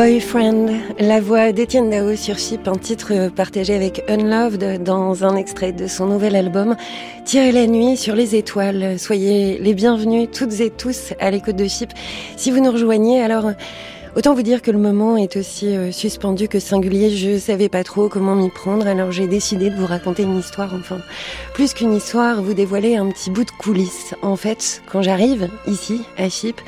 Boyfriend, la voix d'Étienne Dao sur Chip, un titre partagé avec Unloved dans un extrait de son nouvel album Tirer la nuit sur les étoiles. Soyez les bienvenus toutes et tous à l'écoute de Chip. Si vous nous rejoignez, alors Autant vous dire que le moment est aussi euh, suspendu que singulier. Je savais pas trop comment m'y prendre, alors j'ai décidé de vous raconter une histoire. Enfin, plus qu'une histoire, vous dévoiler un petit bout de coulisses. En fait, quand j'arrive ici à Chip,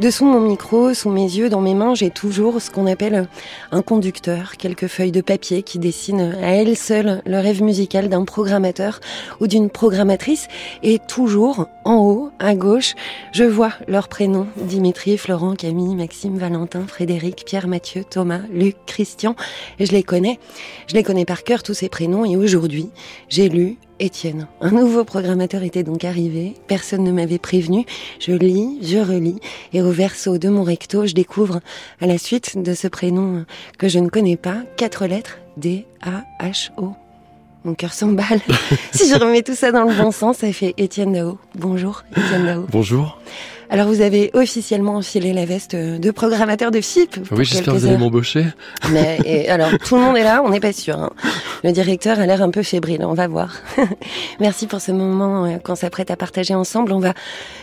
dessous mon micro, sous mes yeux, dans mes mains, j'ai toujours ce qu'on appelle un conducteur, quelques feuilles de papier qui dessinent à elles seules le rêve musical d'un programmateur ou d'une programmatrice. Et toujours en haut, à gauche, je vois leurs prénoms Dimitri, Florent, Camille, Maxime, Valentin. Frédéric, Pierre, Mathieu, Thomas, Luc, Christian. Et je les connais. Je les connais par cœur, tous ces prénoms. Et aujourd'hui, j'ai lu Étienne. Un nouveau programmateur était donc arrivé. Personne ne m'avait prévenu. Je lis, je relis. Et au verso de mon recto, je découvre, à la suite de ce prénom que je ne connais pas, quatre lettres D-A-H-O. mon cœur s'emballe. si je remets tout ça dans le bon sens, ça fait Étienne Dao. Bonjour, Étienne Dao. Bonjour. Alors vous avez officiellement enfilé la veste de programmateur de FIP. Oui, j'espère que vous allez m'embaucher. Mais alors tout le monde est là, on n'est pas sûr. Hein. Le directeur a l'air un peu fébrile, on va voir. Merci pour ce moment euh, qu'on s'apprête à partager ensemble. On va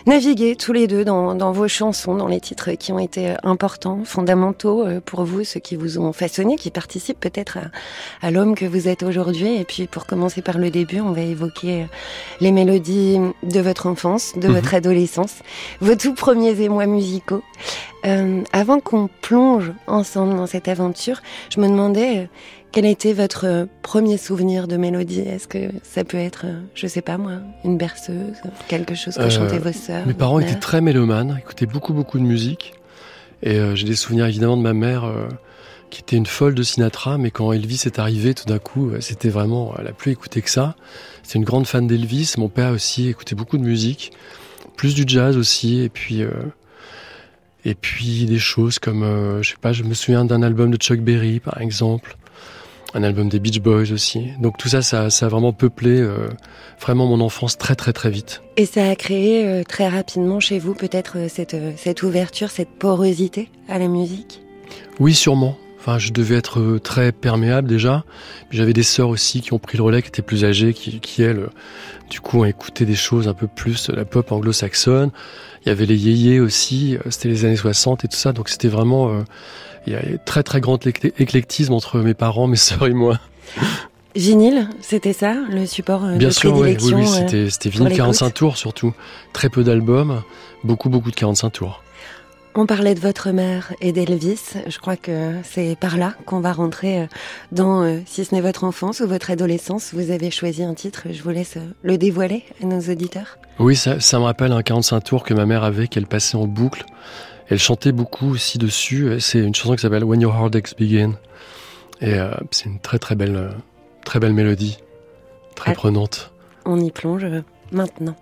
naviguer tous les deux dans, dans, vos chansons, dans les titres qui ont été euh, importants, fondamentaux euh, pour vous, ceux qui vous ont façonné, qui participent peut-être à, à l'homme que vous êtes aujourd'hui. Et puis pour commencer par le début, on va évoquer les mélodies de votre enfance, de votre mhm. Adolescence tout premiers émois musicaux. Euh, avant qu'on plonge ensemble dans cette aventure, je me demandais euh, quel était votre premier souvenir de mélodie? Est-ce que ça peut être, euh, je sais pas moi, une berceuse, quelque chose que chantaient vos sœurs Mes parents étaient très mélomanes, écoutaient beaucoup beaucoup de musique. Et j'ai des souvenirs évidemment de ma mère qui était une folle de Sinatra, mais quand Elvis est arrivé, tout d'un coup, c'était vraiment, elle a plus écouté que ça. C'est une grande fan d'Elvis. Mon père aussi écoutait beaucoup de musique plus du jazz aussi, et puis euh, et puis des choses comme, euh, je sais pas, je me souviens d'un album de Chuck Berry par exemple, un album des Beach Boys aussi. Donc tout ça, ça, ça a vraiment peuplé euh, vraiment mon enfance très très très vite. Et ça a créé très rapidement chez vous peut-être cette, cette ouverture, cette porosité à la musique? Oui, sûrement. Enfin, je devais être très perméable déjà. J'avais des sœurs aussi qui ont pris le relais, qui étaient plus âgées, qui, qui elles, du coup, on écoutait des choses un peu plus la pop anglo-saxonne. Il y avait les yéyés aussi, euh, c'était les années 60 et tout ça, donc c'était vraiment... Euh, il y a très très grand éclectisme entre mes parents, mes sœurs et moi. Vinyle, c'était ça, le support euh, Bien de sûr, oui, oui, c'était, c'était vinyle 45 tours surtout. Très peu d'albums, beaucoup beaucoup de 45 tours. On parlait de votre mère et d'Elvis. Je crois que c'est par là qu'on va rentrer euh, dans, euh, si ce n'est votre enfance ou votre adolescence. Vous avez choisi un titre. Je vous laisse euh, le dévoiler à nos auditeurs. Oui, ça, ça me rappelle un 45 tours que ma mère avait, qu'elle passait en boucle. Elle chantait beaucoup aussi dessus. C'est une chanson qui s'appelle When Your Heart Aches Begin. Et c'est une très très belle, très belle mélodie, très ah. prenante. On y plonge maintenant.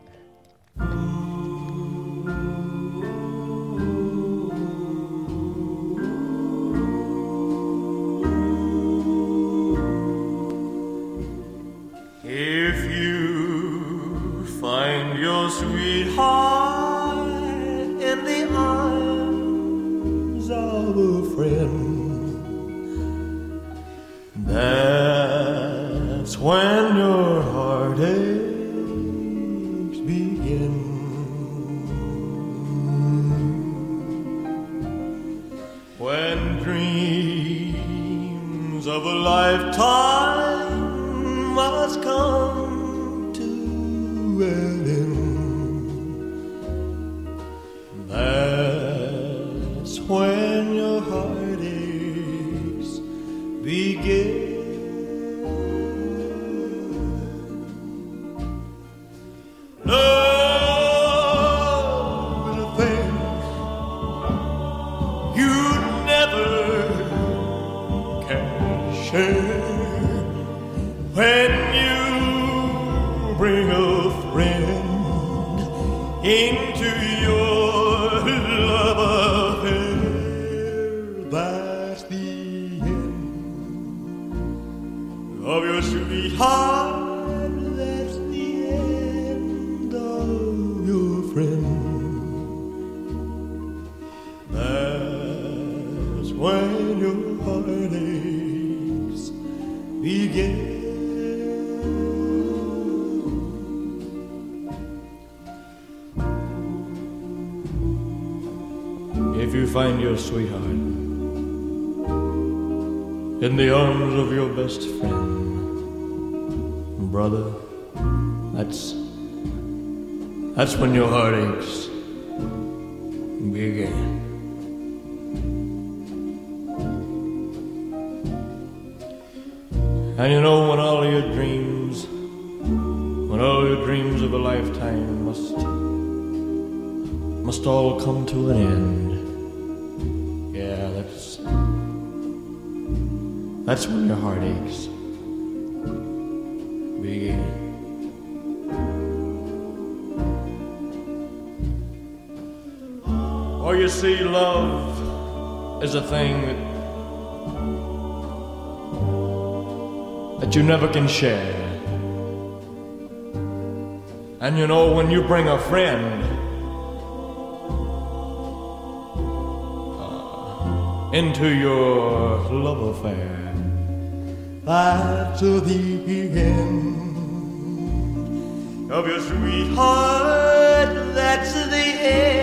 And you know, when you bring a friend, uh, Into your love affair. That's the end of your sweetheart. That's the end.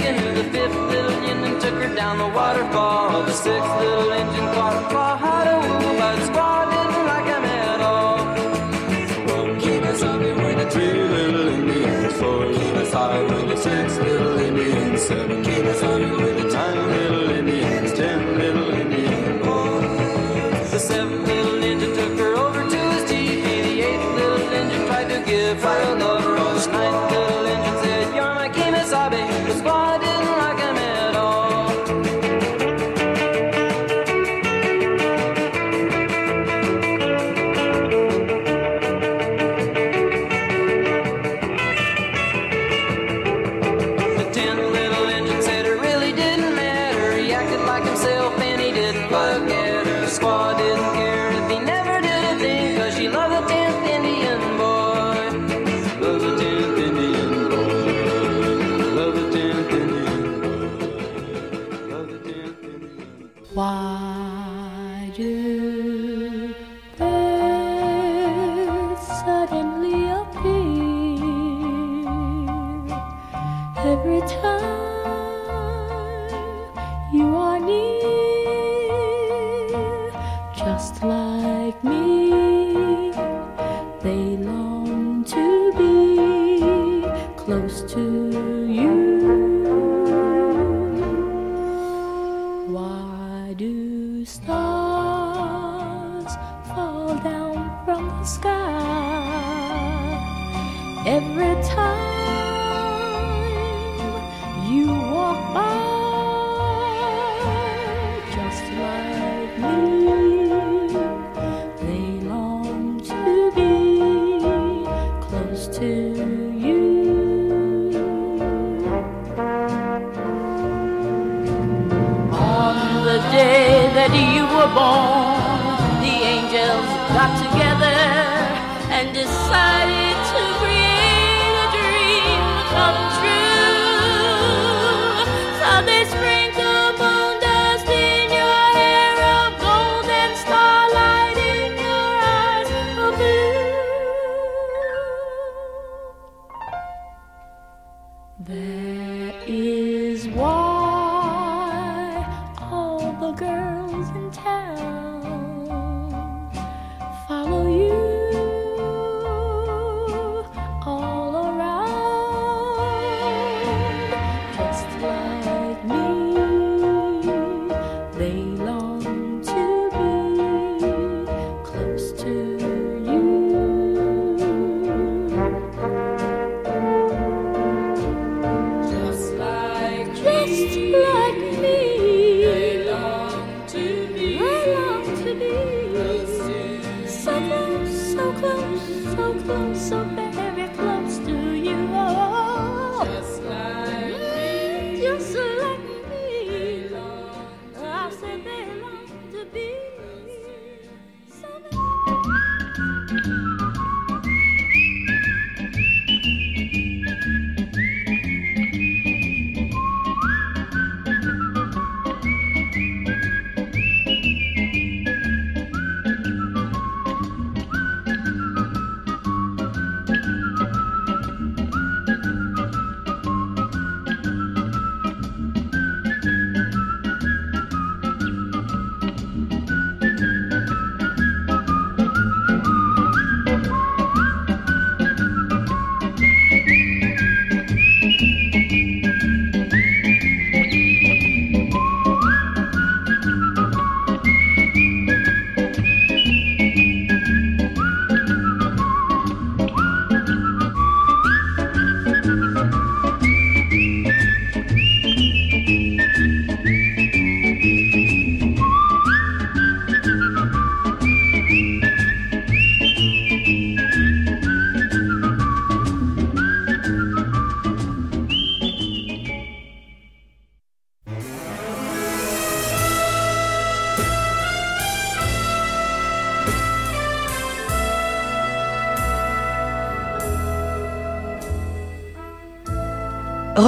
began to the fifth little engine and took her down the waterfall. The sixth little engine caught a claw, Had a to about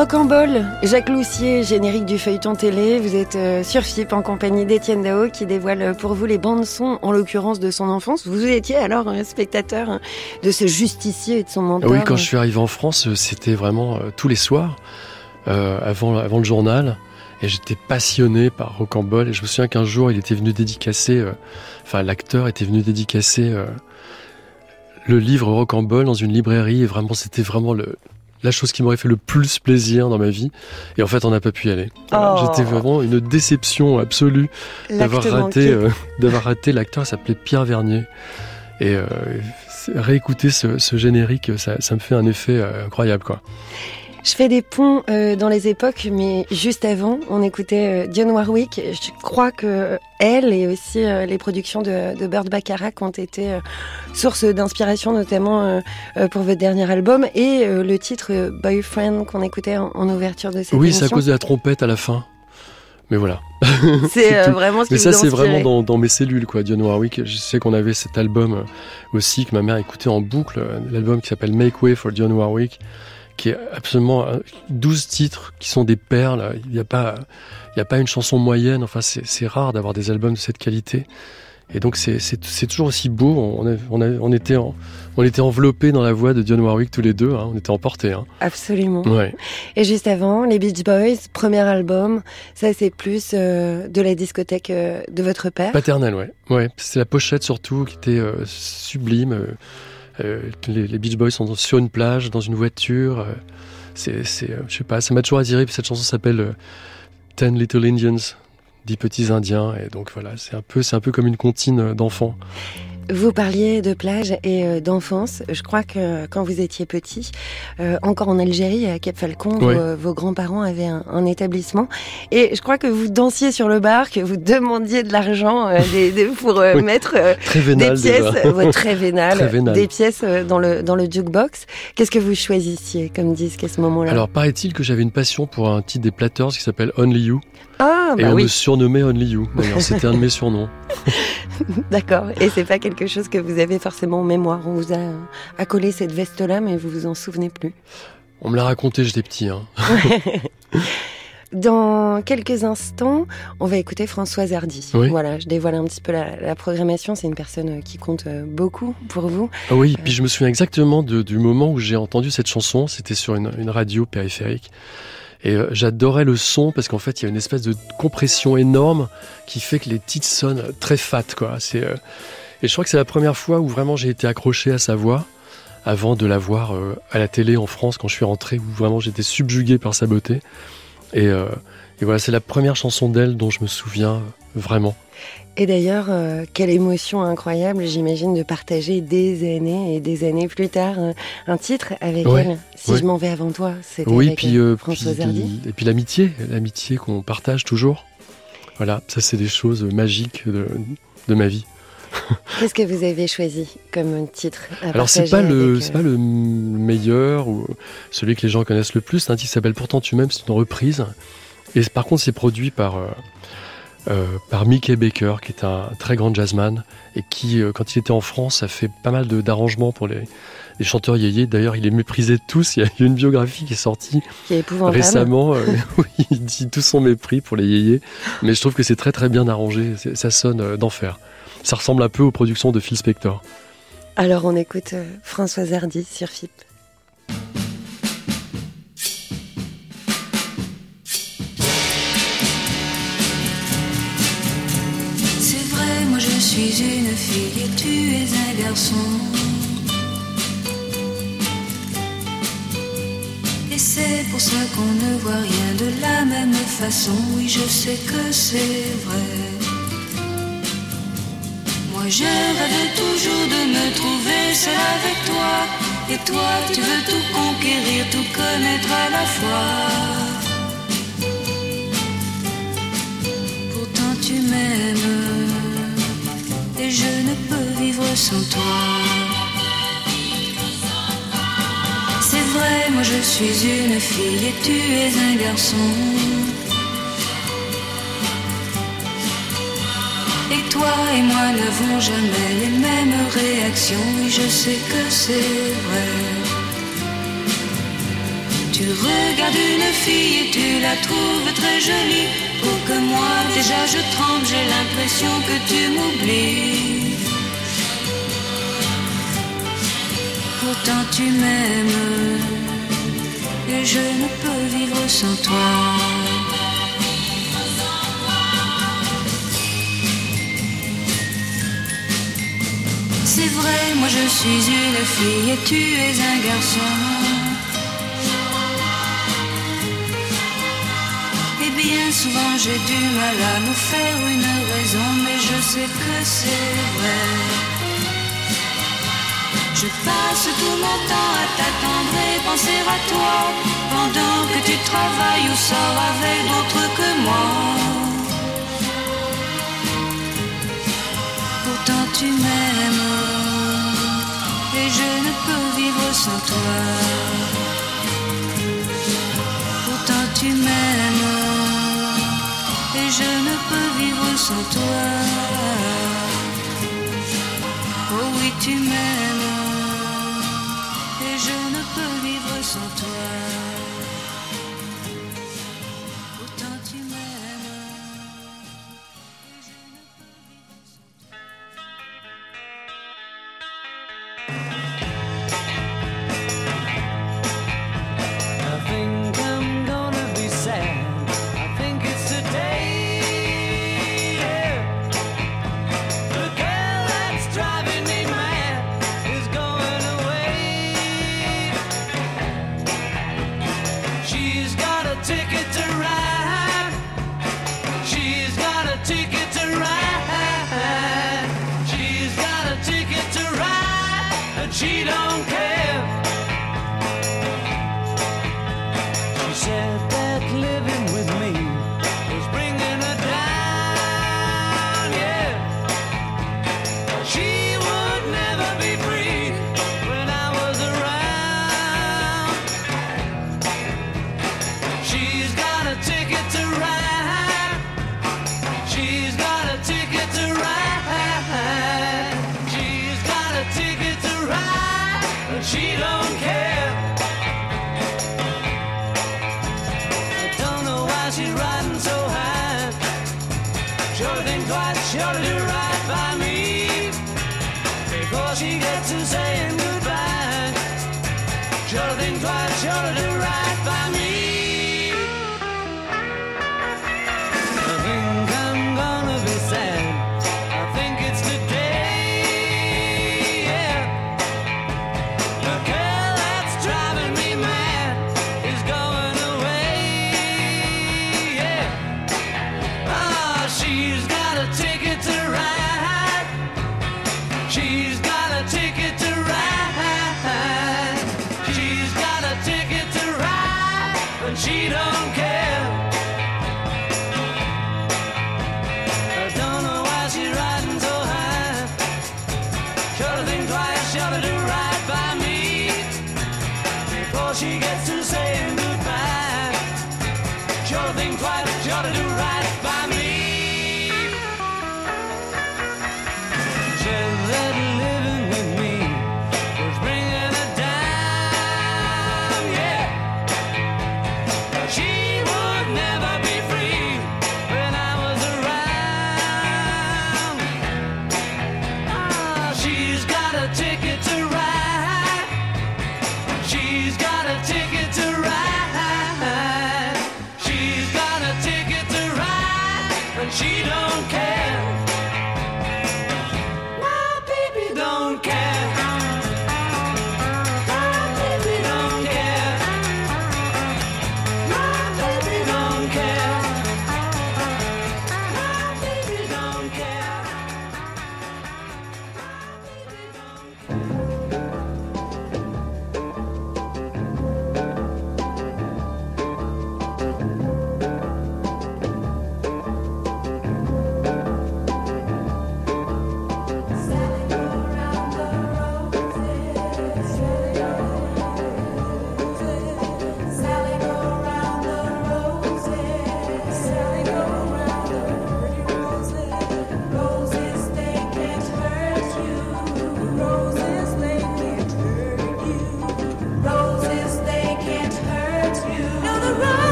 Rocambole, Jacques Loussier, générique du feuilleton télé. Vous êtes euh, sur FIP en compagnie d'Étienne Dao qui dévoile pour vous les bandes son, en l'occurrence de son enfance. Vous étiez alors un spectateur hein, de ce justicier et de son mentor. Oui, quand je suis arrivé en France, euh, c'était vraiment euh, tous les soirs, euh, avant, avant le journal. Et j'étais passionné par Rocambole. Et je me souviens qu'un jour, il était venu dédicacer, euh, enfin, l'acteur était venu dédicacer euh, le livre Rocambole dans une librairie. Et vraiment, c'était vraiment le, la chose qui m'aurait fait le plus plaisir dans ma vie. Et en fait, on n'a pas pu y aller. Voilà, Oh. J'étais vraiment une déception absolue d'avoir raté, euh, d'avoir raté l'acteur. il s'appelait Pierre Vernier. Et euh, réécouter ce, ce générique, ça, ça me fait un effet euh, incroyable, quoi. Je fais des ponts euh, dans les époques, mais juste avant, on écoutait euh, Dionne Warwick. Je crois que elle et aussi euh, les productions de, de Burt Bacharach ont été euh, source d'inspiration, notamment euh, euh, pour votre dernier album et euh, le titre euh, Boyfriend qu'on écoutait en, en ouverture de cette Oui, c'est à émission. cause de la trompette à la fin. Mais voilà. C'est euh, vraiment ce qui Mais ça, c'est vraiment dans, dans mes cellules, quoi. Dionne Warwick. Je sais qu'on avait cet album euh, aussi que ma mère écoutait en boucle, euh, l'album qui s'appelle Make Way for Dionne Warwick, qui est absolument euh, 12 titres qui sont des perles. Il n'y a pas, il y a pas une chanson moyenne. Enfin, c'est c'est rare d'avoir des albums de cette qualité. Et donc, c'est- c'est c'est toujours aussi beau. On, a- on, a- on était en, on était enveloppés dans la voix de Dionne Warwick tous les deux. hein. On était emportés. Hein. Absolument. Ouais. Et juste avant, les Beach Boys, premier album, ça c'est plus euh, de la discothèque euh, de votre père. Paternel, ouais. Ouais, c'est la pochette surtout qui était euh, sublime. Euh, les, Beach Boys sont sur une plage, dans une voiture. euh, c'est, euh, je sais pas, ça m'a toujours attiré. Cette chanson s'appelle Ten Little Indians, dix petits Indiens. Et donc voilà, c'est un peu, c'est un peu comme une comptine d'enfants. Vous parliez de plage et euh, d'enfance. Je crois que quand vous étiez petit, euh, encore en Algérie, à Cap Falcon, Ouais. vos, vos grands-parents avaient un, un établissement. Et je crois que vous dansiez sur le bar, que vous demandiez de l'argent euh, des- des- pour euh, Oui. mettre euh, des pièces, ouais, très vénal, Très vénal. des pièces euh, dans le, dans le jukebox. Qu'est-ce que vous choisissiez comme disque à ce moment-là? Alors paraît-il que j'avais une passion pour un titre des Platters qui s'appelle Only You. Ah, et bah on me surnommait Only You. C'était un de mes surnoms. d'accord. Et c'est pas quelque chose que vous avez forcément en mémoire. On vous a accolé cette veste-là, mais vous vous en souvenez plus. On me l'a raconté, j'étais petit. Hein. Dans quelques instants, on va écouter Françoise Hardy. Oui. Voilà, je dévoile un petit peu la, la programmation. C'est une personne euh, qui compte euh, beaucoup pour vous. Ah oui, puis je me souviens exactement de- du moment où j'ai entendu cette chanson. C'était sur une, une radio périphérique. Et euh, j'adorais le son parce qu'en fait, il y a une espèce de compression énorme qui fait que les titres sonnent très fat, quoi. C'est, euh, Et je crois que c'est la première fois où vraiment j'ai été accroché à sa voix avant de la voir euh, à la télé en France quand je suis rentré, où vraiment j'étais subjugué par sa beauté. Et, et voilà, c'est la première chanson d'elle dont je me souviens vraiment. Et d'ailleurs, euh, quelle émotion incroyable, j'imagine, de partager des années et des années plus tard euh, un titre avec Ouais, elle. Si ouais. je m'en vais avant toi, c'était Oui, avec puis, euh, euh, Françoise puis- Hardy. et puis l'amitié, l'amitié qu'on partage toujours. Voilà, ça c'est des choses magiques de, de ma vie. Qu'est-ce que vous avez choisi comme titre à Alors c'est pas le c'est euh, pas le meilleur ou celui que les gens connaissent le plus. C'est un titre qui s'appelle Pourtant tu m'aimes, c'est une reprise. Et par contre c'est produit par euh, euh, par Mickey Baker, qui est un très grand jazzman et qui, euh, quand il était en France, a fait pas mal d'arrangements pour les, les chanteurs yéyés. D'ailleurs, il est méprisé de tous. Il y a eu une biographie qui est sortie qui est épouvantable. récemment. euh, où il dit tout son mépris pour les yéyés. Mais je trouve que c'est très très bien arrangé. Ça sonne d'enfer. Ça ressemble un peu aux productions de Phil Spector. Alors on écoute Françoise Hardy sur FIP. Suis une fille et tu es un garçon. Et c'est pour ça qu'on ne voit rien de la même façon. Oui, je sais que c'est vrai. Moi je rêve toujours de me trouver seule avec toi. Et toi, tu veux tout conquérir, tout connaître à la fois. Pourtant tu m'aimes et je ne peux vivre sans toi. C'est vrai, moi je suis une fille et tu es un garçon. Et toi et moi n'avons jamais les mêmes réactions, et je sais que c'est vrai. Tu regardes une fille et tu la trouves très jolie beaucoup que moi. Déjà je tremble, j'ai l'impression que tu m'oublies. Pourtant tu m'aimes et je ne peux vivre sans toi. C'est vrai, moi je suis une fille et tu es un garçon. Bien souvent j'ai du mal à nous faire une raison, mais je sais que c'est vrai. Je passe tout mon temps à t'attendre et penser à toi, pendant que tu travailles ou sors avec d'autres que moi. Pourtant tu m'aimes et je ne peux vivre sans toi. Pourtant tu m'aimes sans toi. Oh oui, tu m'aimes et je ne peux vivre sans toi.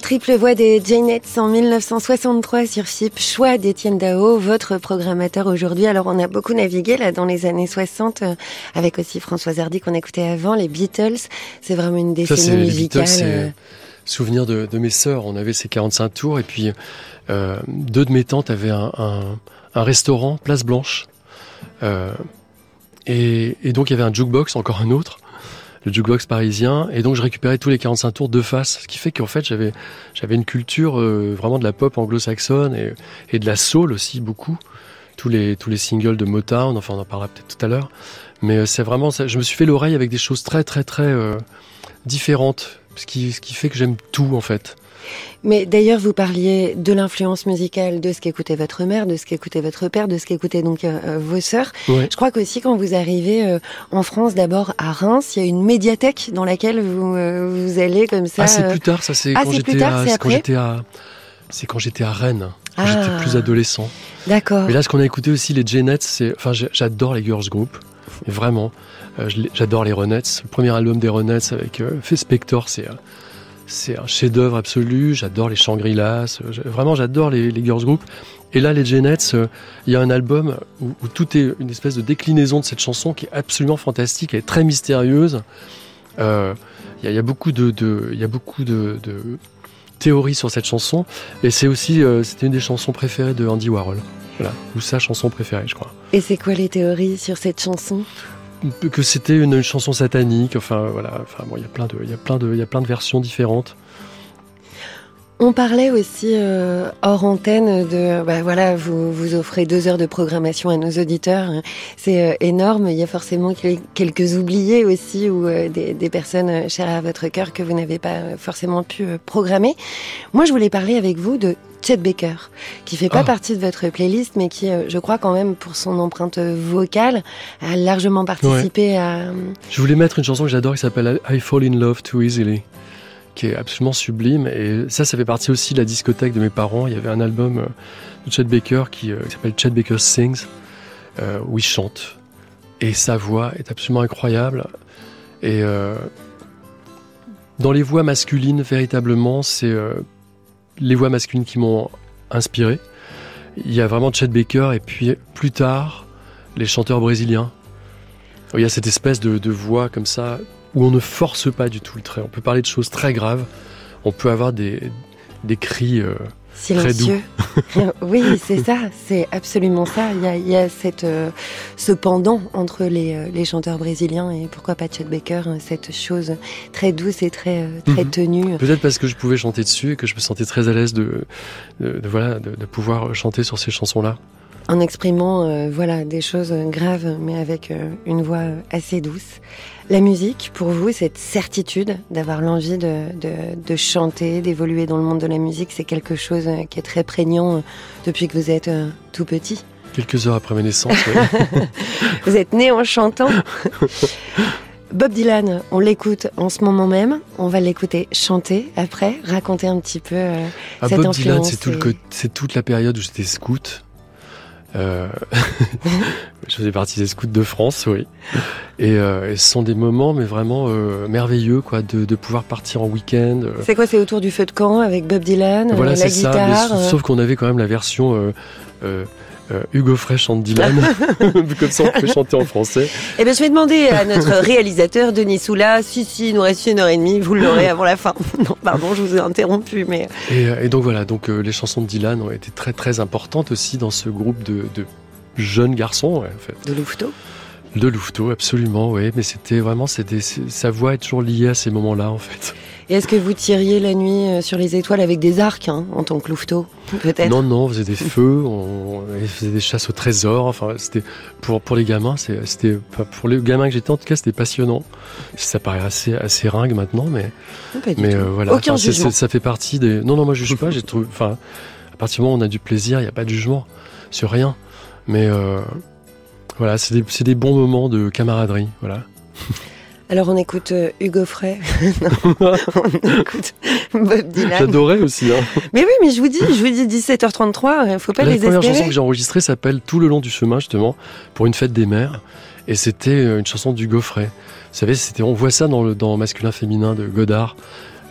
Triple voix des Janettes en 1963 sur Chip, choix d'Étienne Dao, votre programmateur aujourd'hui. Alors on a beaucoup navigué là dans les années 60 euh, avec aussi Françoise Hardy qu'on écoutait avant, les Beatles. C'est vraiment une Ça, décennie les musicale. Beatles, c'est euh, souvenir de, de mes sœurs. On avait ces 45 tours et puis euh, deux de mes tantes avaient un, un- un restaurant, Place Blanche. Et, et donc il y avait un jukebox, encore un autre, le jukebox parisien. Et donc je récupérais tous les 45 tours de face, ce qui fait qu'en fait j'avais j'avais une culture euh, vraiment de la pop anglo-saxonne et, et de la soul aussi beaucoup. Tous les tous les singles de Motown, enfin on en parlera peut-être tout à l'heure. Mais euh, c'est vraiment. Je me suis fait l'oreille avec des choses très très très euh, différentes, ce qui ce qui fait que j'aime tout en fait. Mais d'ailleurs, vous parliez de l'influence musicale, de ce qu'écoutait votre mère, de ce qu'écoutait votre père, de ce qu'écoutaient donc euh, euh, vos sœurs. Ouais. Je crois qu'aussi quand vous arrivez euh, en France, d'abord à Reims, il y a une médiathèque dans laquelle vous euh, vous allez comme ça. Ah, c'est plus tard, ça c'est Ah, quand j'étais tard, à, c'est quand j'étais à, à Rennes, Ah. j'étais plus adolescent. D'accord. Mais là, ce qu'on a écouté aussi, les Janettes, c'est, enfin, j'adore les girls group, vraiment, j'adore les Ronettes. Le premier album des Ronettes avec euh, Fait Spector, c'est, c'est un chef-d'œuvre absolu. J'adore les Shangri-Las, vraiment, j'adore les, girls group. Et là, les Janettes, euh, il y a un album où, tout est une espèce de déclinaison de cette chanson qui est absolument fantastique, elle est très mystérieuse. Euh, Il y, a- beaucoup de, théories sur cette chanson, et c'est aussi, euh, une des chansons préférées de Andy Warhol. Voilà, ou sa chanson préférée, je crois. Et c'est quoi les théories sur cette chanson? Que c'était une, chanson satanique. Enfin, voilà. Enfin, bon, il y a plein de, y y a plein de versions différentes. On parlait aussi euh, hors antenne de, bah voilà, vous vous offrez deux heures de programmation à nos auditeurs, c'est euh, énorme. Il y a forcément quel- quelques oubliés aussi ou euh, des, personnes chères à votre cœur que vous n'avez pas forcément pu programmer. Moi, je voulais parler avec vous de Chet Baker, qui fait pas Ah. partie de votre playlist, mais qui, euh, je crois quand même, pour son empreinte vocale, a largement participé à. Je voulais mettre une chanson que j'adore qui s'appelle I Fall in Love Too Easily, qui est absolument sublime. Et ça, ça fait partie aussi de la discothèque de mes parents. Il y avait un album euh, de Chet Baker qui, euh, qui s'appelle Chet Baker Sings, euh, où il chante. Et sa voix est absolument incroyable. Et euh, dans les voix masculines, véritablement, c'est euh, les voix masculines qui m'ont inspiré. Il y a vraiment Chet Baker et puis plus tard, les chanteurs brésiliens. Il y a cette espèce de, voix comme ça où on ne force pas du tout le trait. On peut parler de choses très graves. On peut avoir des, des cris. euh, Silencieux. oui, c'est ça, c'est absolument ça. Il y a, il y a cette, euh, ce pendant entre les, euh, les chanteurs brésiliens et pourquoi pas Chet Baker, hein, cette chose très douce et très, euh, très Mhm. tenue. Peut-être parce que je pouvais chanter dessus et que je me sentais très à l'aise de, de, de- voilà, de, de pouvoir chanter sur ces chansons-là. En exprimant euh, voilà, des choses graves, mais avec euh, une voix assez douce. La musique, pour vous, cette certitude d'avoir l'envie de, de, de chanter, d'évoluer dans le monde de la musique, c'est quelque chose qui est très prégnant euh, depuis que vous êtes euh, tout petit. Quelques heures après ma naissance. ouais. Vous êtes né en chantant. Bob Dylan, on l'écoute en ce moment même. On va l'écouter chanter après, raconter un petit peu. euh, Ah, Cette Bob Dylan, c'est tout le et- c'est toute la période où j'étais scout. Euh, je faisais partie des scouts de France, oui. Et, euh, et ce sont des moments, mais vraiment euh, merveilleux, quoi, de, de pouvoir partir en week-end. euh, C'est quoi C'est autour du feu de camp avec Bob Dylan, euh, Voilà, la c'est ça. mais guitare. sauf- euh, sauf qu'on avait quand même la version euh, euh, euh, Hugo Frey chante Dylan. Comme ça, on pouvait chanter en français. Eh ben, je vais demander à notre réalisateur Denis Soula. Si, si, il nous reste une heure et demie. Vous l'aurez avant la fin. Non, pardon, je vous ai interrompu, mais Et, euh, et donc voilà, donc euh, les chansons de Dylan ont été très très importantes aussi dans ce groupe de, de jeunes garçons, ouais, en fait. de Louveteau. De Louveteau, absolument, oui. Mais c'était vraiment, c'était, sa voix est toujours liée à ces moments-là, en fait. Et est-ce que vous tiriez la nuit euh, sur les étoiles avec des arcs, hein, en tant que Louveteau, peut-être Non, non, on faisait des feux, on, on faisait des chasses au trésor. Enfin, c'était pour pour les gamins, c'était pour les gamins que j'étais en tout cas, c'était passionnant. Ça paraît assez assez ringue maintenant, mais mais euh, voilà. Aucun Enfin, jugement. ça fait partie des. Non, non, moi je juge pas. J'ai trouvé. Enfin, à partir du moment où on a du plaisir, il n'y a pas de jugement sur rien. Mais euh, voilà, c'est des, des bons moments de camaraderie. Voilà. Alors on écoute euh, Hugo Frey. On écoute Bob Dylan. J'adorais aussi. Hein. Mais oui, mais je vous dis, je vous dis 17h33, il faut pas La les première espérer. chanson que j'ai enregistrée s'appelle Tout le long du chemin, justement, pour une fête des mères. Et c'était euh, une chanson du Gaufret. Vous savez, c'était, on voit ça dans le dans masculin féminin de Godard.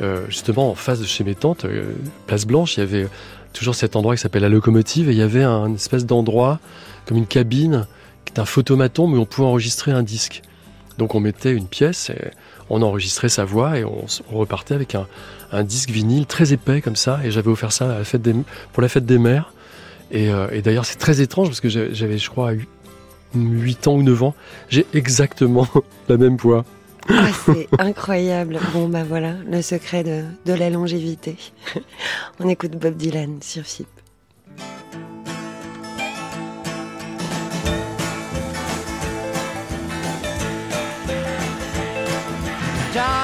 euh, justement en face de chez mes tantes, euh, Place Blanche, il y avait toujours cet endroit qui s'appelle la locomotive et il y avait un espèce d'endroit comme une cabine qui est un photomaton où on pouvait enregistrer un disque. Donc on mettait une pièce, et on enregistrait sa voix et on, repartait avec un, disque vinyle très épais comme ça. Et j'avais offert ça à la fête pour la fête des mères. Et, euh, et d'ailleurs c'est très étrange parce que j'avais je crois 8 ans ou 9 ans. J'ai exactement la même voix. Ah, c'est incroyable. Bon, bah voilà, le secret de, de la longévité. On écoute Bob Dylan sur FIP.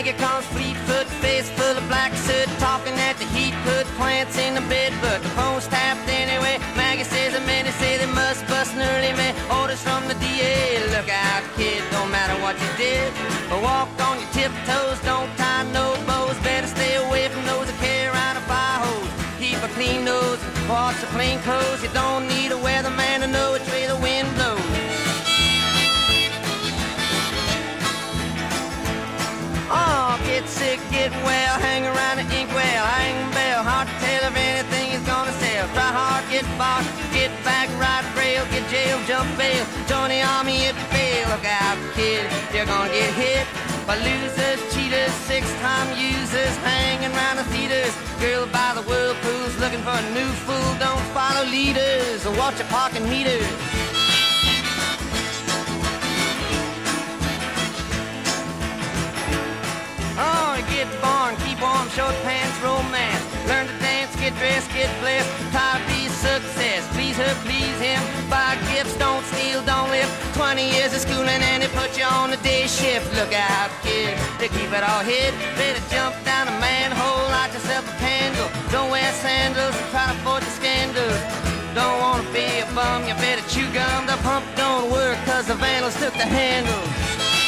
Maggie comes fleet-foot, face full of black soot, talking at the heat, put plants in the bed, but the phone's tapped anyway. Maggie says the men say they must bust an early man. Orders from the DA, look out, kid, don't matter what you did. But walk on your tiptoes, don't tie no bows, better stay away from those that carry around a fire hose. Keep a clean nose, wash the clean clothes, you don't need a weatherman to know which way jump bail, join the army if you fail. Look out, kid, you're gonna get hit by losers, cheaters, six-time users, hanging around the theaters. Girl by the whirlpools, looking for a new fool. Don't follow leaders or watch your parking meters. Oh, get born, keep warm, short pants, romance. Learn to dance, get dressed, get blessed. Try to be a success. Please her, please him. Buy gifts, don't steal, don't live. 20 years of schooling and they put you on the day shift. Look out, kid, they keep it all hid. Better jump down a manhole, light yourself a candle. Don't wear sandals and try to avoid the scandals. Don't wanna be a bum, you better chew gum. The pump don't work cause the vandals took the handle.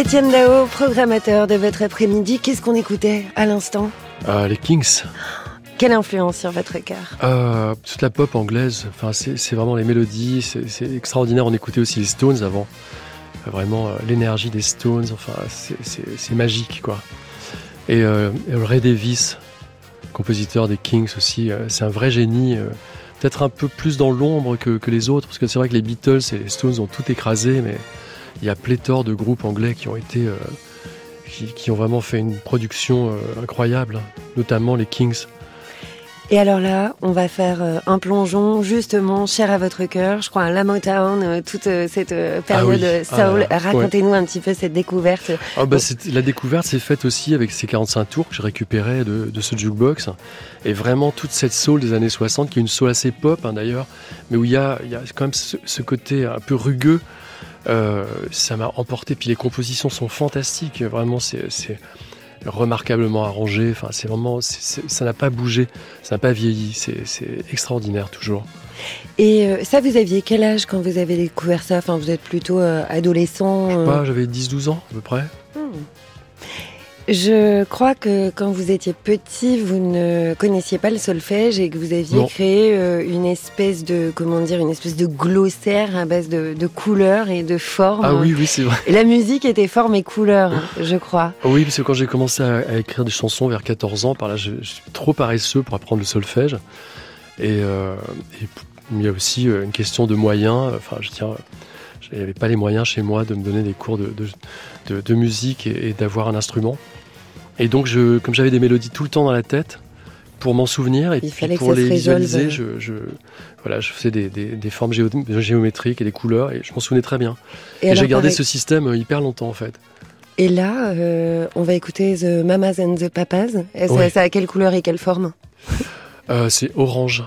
Étienne Dao, programmateur de votre après-midi, qu'est-ce qu'on écoutait à l'instant? Ah, les Kings, Quelle influence sur votre cœur? Euh, toute la pop anglaise, enfin, c'est vraiment les mélodies, c'est extraordinaire. On écoutait aussi les Stones avant. Euh, Vraiment euh, l'énergie des Stones, enfin, c'est- magique quoi. Et, euh, et Ray Davis, compositeur des Kings aussi, euh, c'est un vrai génie. euh, Peut-être un peu plus dans l'ombre que, que les autres, parce que c'est vrai que les Beatles et les Stones ont tout écrasé, mais il y a pléthore de groupes anglais qui ont été. euh, qui, qui ont vraiment fait une production euh, incroyable, notamment les Kings. Et alors là, on va faire euh, un plongeon justement cher à votre cœur, je crois à la Motown, toute cette euh, période oui. Ah soul. Racontez-nous un petit peu cette découverte. Ah bah la découverte s'est faite aussi avec ces 45 tours que j'ai récupérés de, de ce jukebox. Et vraiment toute cette soul des années 60, qui est une soul assez pop hein, d'ailleurs, mais où il y y a quand même ce, ce côté un peu rugueux. Euh, ça m'a emporté. Puis les compositions sont fantastiques. Vraiment, c'est remarquablement arrangé. Enfin, c'est vraiment, ça n'a pas bougé, ça n'a pas vieilli. C'est extraordinaire toujours. Et euh, ça, vous aviez quel âge quand vous avez découvert ça? Enfin, vous êtes plutôt euh, adolescent. Je sais pas, j'avais 10-12 ans à peu près. Je crois que quand vous étiez petit, vous ne connaissiez pas le solfège et que vous aviez Non. créé euh, une espèce de, comment dire, une espèce de glossaire à base de, de couleurs et de formes. Ah oui, oui, c'est vrai. Et la musique était forme et couleur, je crois. Oui, parce que quand j'ai commencé à, à écrire des chansons vers 14 ans, par là, je, je suis trop paresseux pour apprendre le solfège. Et, euh, et il y a aussi euh, une question de moyens. Enfin, je tiens, il n'y avait pas les moyens chez moi de me donner des cours de, de, de- de musique et, et d'avoir un instrument. Et donc, je, comme j'avais des mélodies tout le temps dans la tête, pour m'en souvenir et Il puis pour les visualiser, je, je, voilà, je faisais des, des- des formes géo- géométriques et des couleurs et je m'en souvenais très bien. Et, j'ai gardé pareil- ce système euh, hyper longtemps en fait. Et là, euh, on va écouter The Mamas and the Papas. Et ça, Ouais. ça a quelle couleur et quelle forme? Euh, c'est orange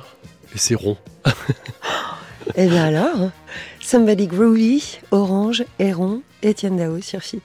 et c'est rond. Et bien alors, Somebody Groovy, Orange, Héron, Étienne Dao sur FIP.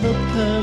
The permanent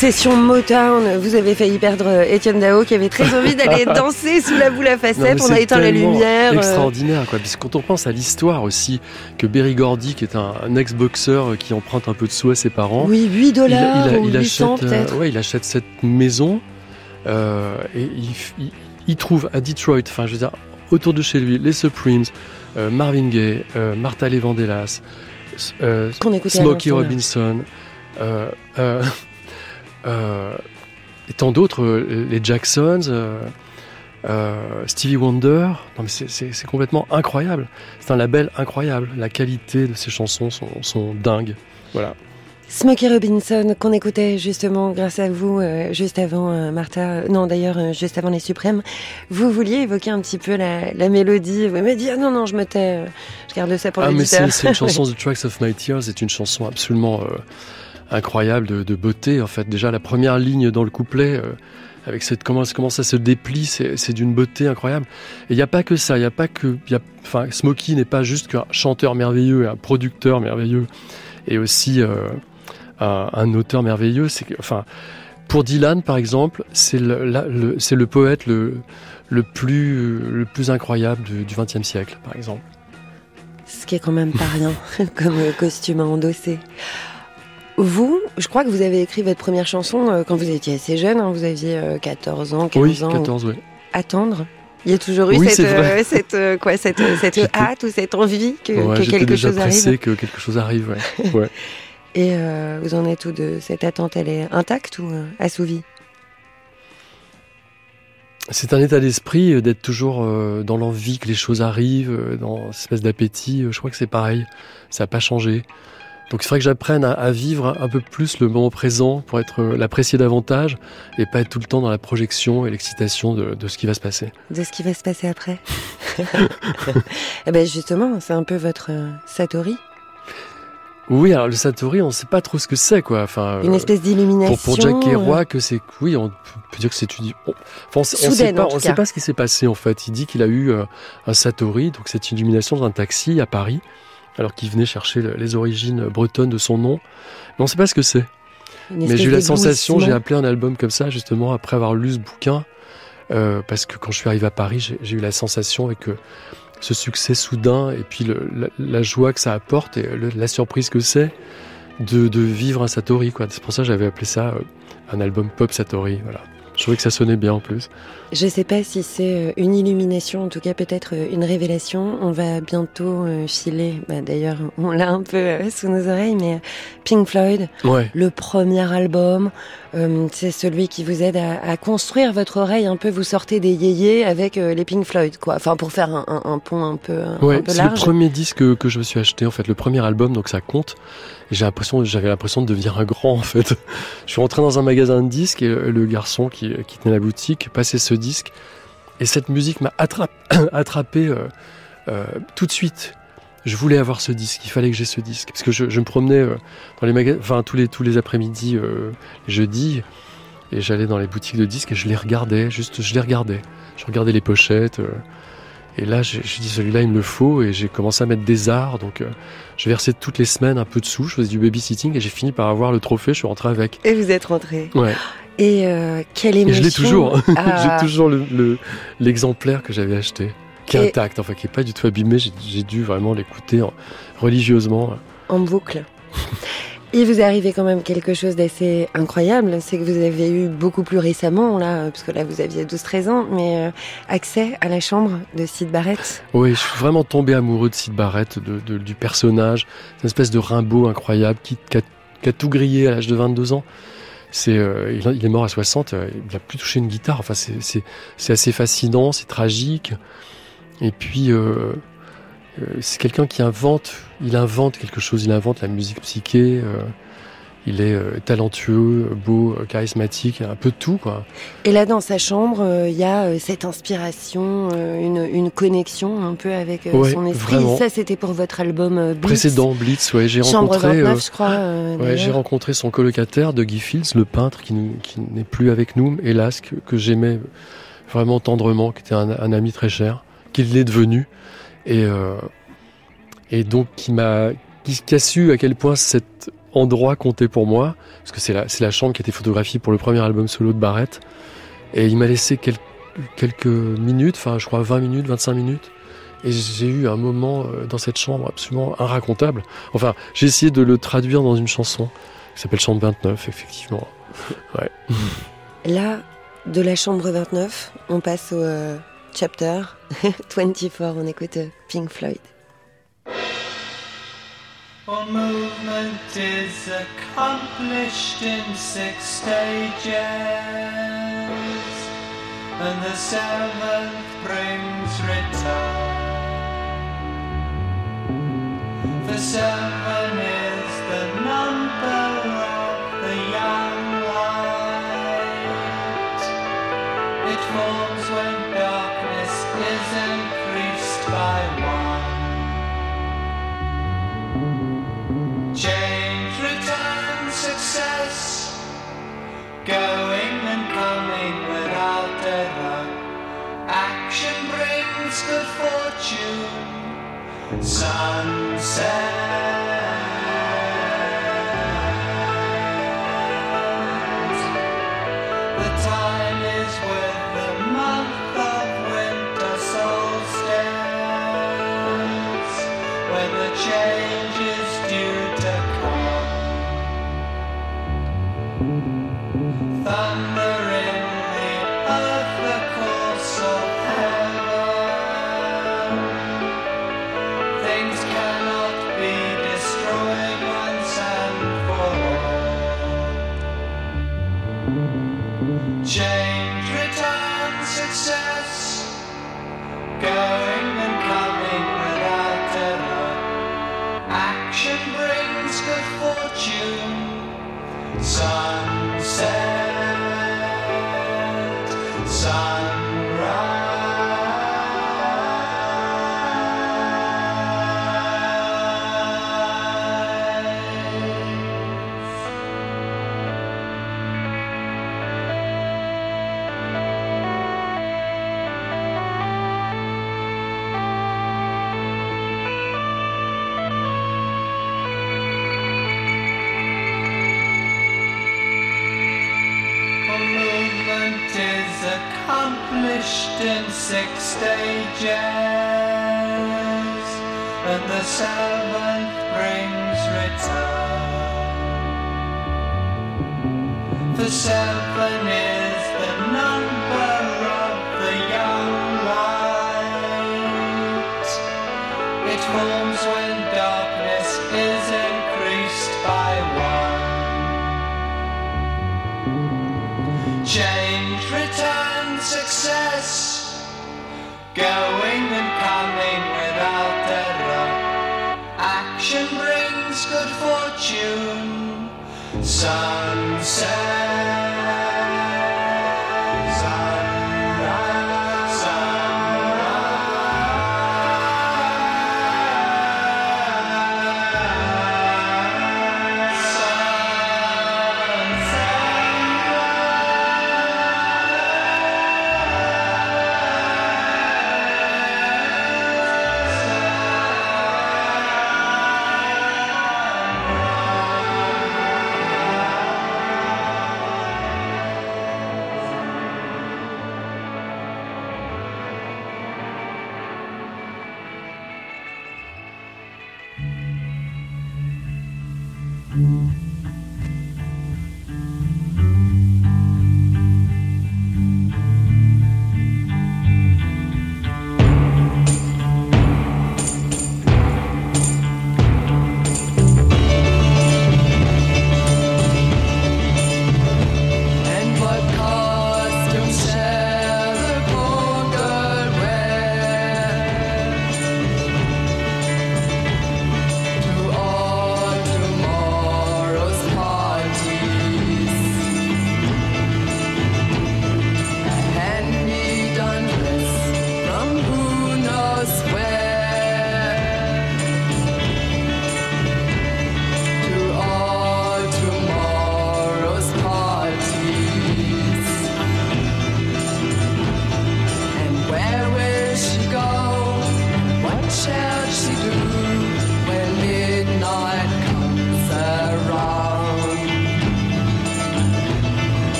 Session Motown, vous avez failli perdre euh, Étienne Dao qui avait très envie d'aller danser sous la boule à facettes. On a éteint la lumière. Euh. Extraordinaire, quoi. Parce quand on pense à l'histoire aussi, que Berry Gordy, qui est un, ex-boxeur euh, qui emprunte un peu de sous à ses parents. Oui, 8 dollars, il, achète, euh, il achète cette maison. Et il, il trouve à Detroit, enfin, je veux dire, autour de chez lui, les Supremes, euh, Marvin Gaye, euh, Martha Levandelas, euh, Smokey. Robinson, euh, et tant d'autres, les Jacksons, Stevie Wonder. Non mais c'est- complètement incroyable. C'est un label incroyable. La qualité de ces chansons sont, sont dingues. Voilà. Smokey Robinson, qu'on écoutait justement grâce à vous, euh, juste avant euh, Martha, euh, non d'ailleurs euh, juste avant les Suprêmes, vous vouliez évoquer un petit peu la, la mélodie, vous m'avez dit ah non non je me tais, je garde ça pour Ah mais c'est c'est une chanson The Tracks of My Tears. C'est une chanson absolument incroyable de, de beauté. En fait, déjà la première ligne dans le couplet. avec cette comment, comment ça se déplie, c'est d'une beauté incroyable. Et il n'y a pas que ça, il y a pas que, il y a, enfin, Smokey n'est pas juste qu'un chanteur merveilleux et un producteur merveilleux, et aussi un, auteur merveilleux. C'est enfin, pour Dylan par exemple, c'est le, la- le- c'est le poète le, le plus, le plus incroyable du XXe siècle, par exemple. Ce qui est quand même pas rien comme euh, costume à endosser. Vous, je crois que vous avez écrit votre première chanson euh, quand vous étiez assez jeune, hein, vous aviez euh, 14 ans, 15 Oui, ans. 14, oui. Attendre. Il y a toujours eu Oui, cette, euh, cette, euh, quoi, cette, euh, cette J'étais- hâte ou cette envie que, Ouais, que j'étais quelque déjà chose pressé arrive. que quelque chose arrive. Ouais. ouais. Et euh, vous en êtes où de cette attente? Elle est intacte ou euh, assouvie? C'est un état d'esprit euh, d'être toujours euh, dans l'envie que les choses arrivent, dans cette espèce d'appétit. Je crois que c'est pareil, ça n'a pas changé. Donc il faudrait que j'apprenne à, vivre un peu plus le moment présent pour être l'apprécier davantage et pas être tout le temps dans la projection et l'excitation de, de ce qui va se passer. de ce qui va se passer après Eh ben justement, c'est un peu votre Satori, Oui, alors le Satori, on ne sait pas trop ce que c'est, quoi. Enfin, une euh, espèce d'illumination. Pour, pour Jack euh, Kerouac, que c'est oui, on peut dire que c'est une. on- Enfin, on, sait- on sait Soudaine, pas, on sait pas ce qui s'est passé en fait. Il dit qu'il a eu euh, un Satori, donc cette illumination dans un taxi à Paris, alors qu'il venait chercher le- les origines bretonnes de son nom. Mais on sait pas ce que c'est. une Mais j'ai eu la sensation, j'ai appelé un album comme ça justement après avoir lu ce bouquin, euh, parce que quand je suis arrivé à Paris, j'ai j'ai eu la sensation avec euh, ce succès soudain et puis la, joie que ça apporte et la surprise que c'est de, vivre un Satori. C'est pour ça que j'avais appelé ça euh, un album pop Satori. Voilà. Je trouvais que ça sonnait bien en plus. Je sais pas si c'est euh, une illumination, en tout cas peut-être euh, une révélation. On va bientôt euh, filer, bah, d'ailleurs on l'a un peu sous nos oreilles, mais Pink Floyd, Ouais. le premier album, euh, c'est celui qui vous aide à, à construire votre oreille un peu. Vous sortez des yéyés avec les Pink Floyd, quoi. Enfin pour faire un, un- un pont un peu, un, Ouais, c'est le premier disque que, que je me suis acheté, en fait, le premier album, donc ça compte. J'avais l'impression de devenir un grand, en fait. Je suis rentré dans un magasin de disques et le, garçon qui, tenait la boutique passait ce disque. Et cette musique m'a attrapé euh, euh, tout de suite. Je voulais avoir ce disque, il fallait que j'ai ce disque. Parce que je, me promenais euh, dans les magasins, tous les, tous les après-midi, jeudis, et j'allais dans les boutiques de disques et je les regardais, juste, je les regardais. Je regardais les pochettes. Et là, j'ai dit celui-là, il me le faut, et j'ai commencé à mettre des arts. Donc, euh, je versais toutes les semaines un peu de sous, je faisais du babysitting, et j'ai fini par avoir le trophée. Je suis rentré avec. Et vous êtes rentré. Ouais. Et euh, quelle Et émotion je l'ai toujours. Ah, j'ai toujours le- le- l'exemplaire que j'avais acheté, qui est Et- intact, enfin qui est pas du tout abîmé. J'ai dû vraiment l'écouter en- religieusement. en boucle. Il vous est arrivé quand même quelque chose d'assez incroyable, c'est que vous avez eu beaucoup plus récemment, là, que là vous aviez 12-13 ans, mais euh, accès à la chambre de Sid Barrett. Oui, je suis vraiment tombé amoureux de Sid Barrett, de, du personnage, une espèce de Rimbaud incroyable qui, a, tout grillé à l'âge de 22 ans. C'est, euh, il, est mort à 60, euh, il a plus touché une guitare. Enfin, c'est, assez fascinant, c'est tragique. Et puis, euh, euh, c'est quelqu'un qui invente, il invente quelque chose, il invente la musique psyché. euh, il est euh, talentueux, beau, euh, charismatique, un peu de tout, quoi. Et là, dans sa chambre, euh, il y a euh, cette inspiration, euh, une, une connexion un peu avec euh, Ouais, son esprit. vraiment. Ça, c'était pour votre album euh, Blitz. Précédent, Blitz, ouais, j'ai rencontré. 29, euh, je crois. euh, Ouais, j'ai d'ailleurs. rencontré son colocataire, Dougie Fields, le peintre qui n'est plus avec nous, hélas, que, que j'aimais vraiment tendrement, qui était un, un ami très cher, qu'il l'est devenu, et, euh, et donc qui m'a, qui, a su à quel point cette endroit compté pour moi, parce que c'est la, c'est la chambre qui a été photographiée pour le premier album solo de Barrett. Et il m'a laissé quel- quelques minutes, enfin je crois 20 minutes, 25 minutes. Et j'ai eu un moment euh, dans cette chambre absolument inracontable. Enfin, j'ai essayé de le traduire dans une chanson qui s'appelle Chambre 29, effectivement. Ouais. Là, de la chambre 29, on passe au euh, chapter 24. On écoute euh, Pink Floyd. Our movement is accomplished in six stages, and the seventh brings return. For seven is Going and coming without a. Action brings good fortune. Sunset. Six stages, and the seventh brings return. For seven is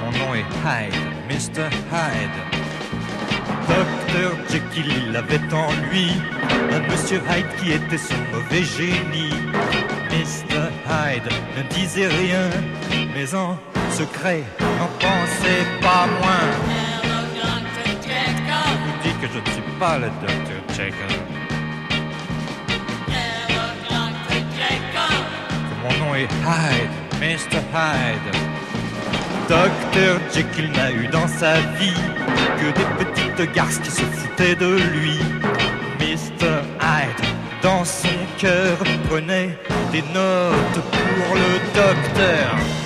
Mon nom est Hyde, Mr. Hyde. Docteur Jekyll, il avait en lui un monsieur Hyde qui était son mauvais génie. Mr. Hyde ne disait rien, mais en secret n'en pensait pas moins. Je vous dis que je ne suis pas le docteur Hyde, Mr. Hyde. Docteur Jekyll n'a eu dans sa vie que des petites garces qui se foutaient de lui. Mr. Hyde, dans son cœur, prenait des notes pour le docteur.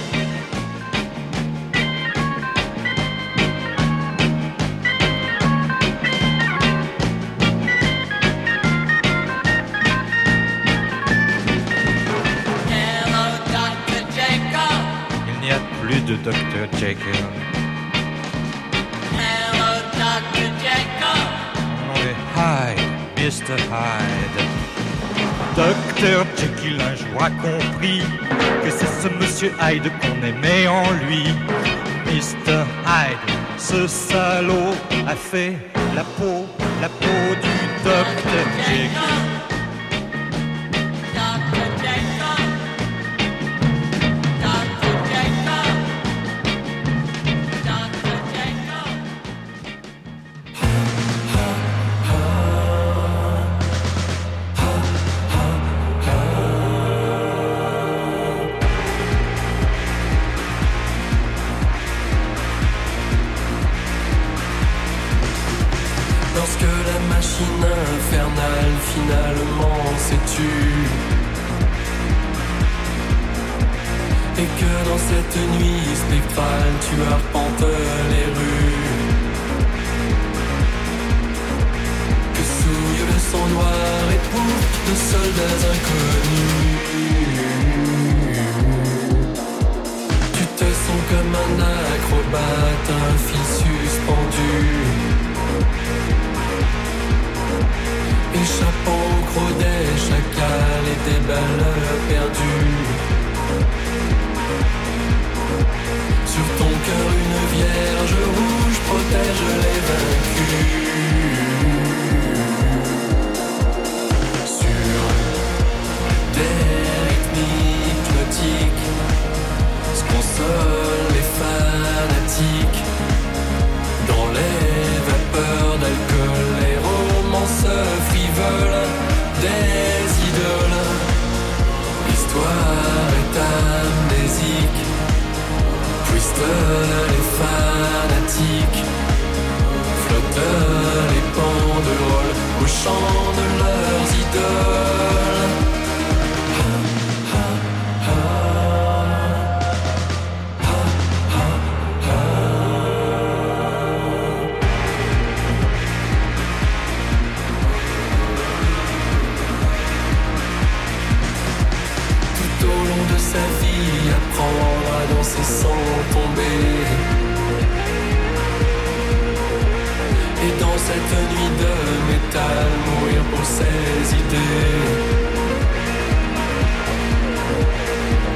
Dr. Jekyll un jour a compris que c'est ce monsieur Hyde qu'on aimait en lui. Mr. Hyde, ce salaud a fait la peau, la peau du Dr. Jekyll. Les fanatiques. Flottent les banderoles. Au chant de leurs idoles danser sans tomber. Et dans cette nuit de métal, mourir pour ses idées.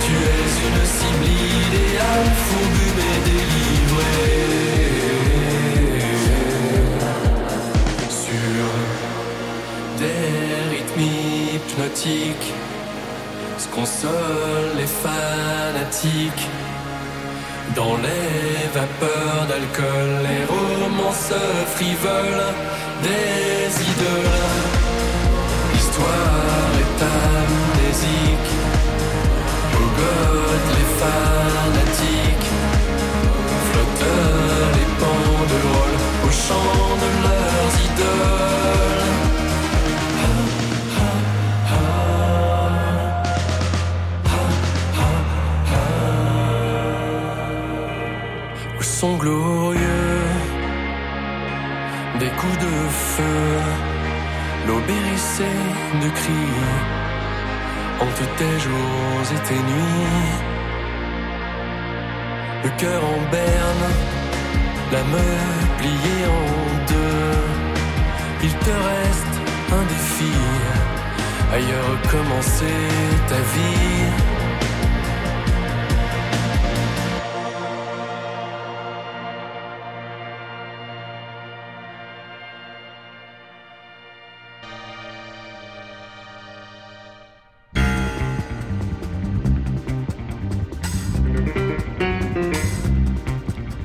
Tu es une cible idéale, fourbue mais délivrée. Sur des rythmes hypnotiques se consolent les fanatiques. Dans les vapeurs d'alcool, les romances frivoles des idoles. L'histoire est amnésique. Bogotent les fanatiques. Flottent les banderoles au chant de leurs idoles. Au son glorieux des coups de feu, hérissée de cris entre tes jours et tes nuits. Le cœur en berne, l'âme pliée en deux. Il te reste un défi, ailleurs recommencer ta vie.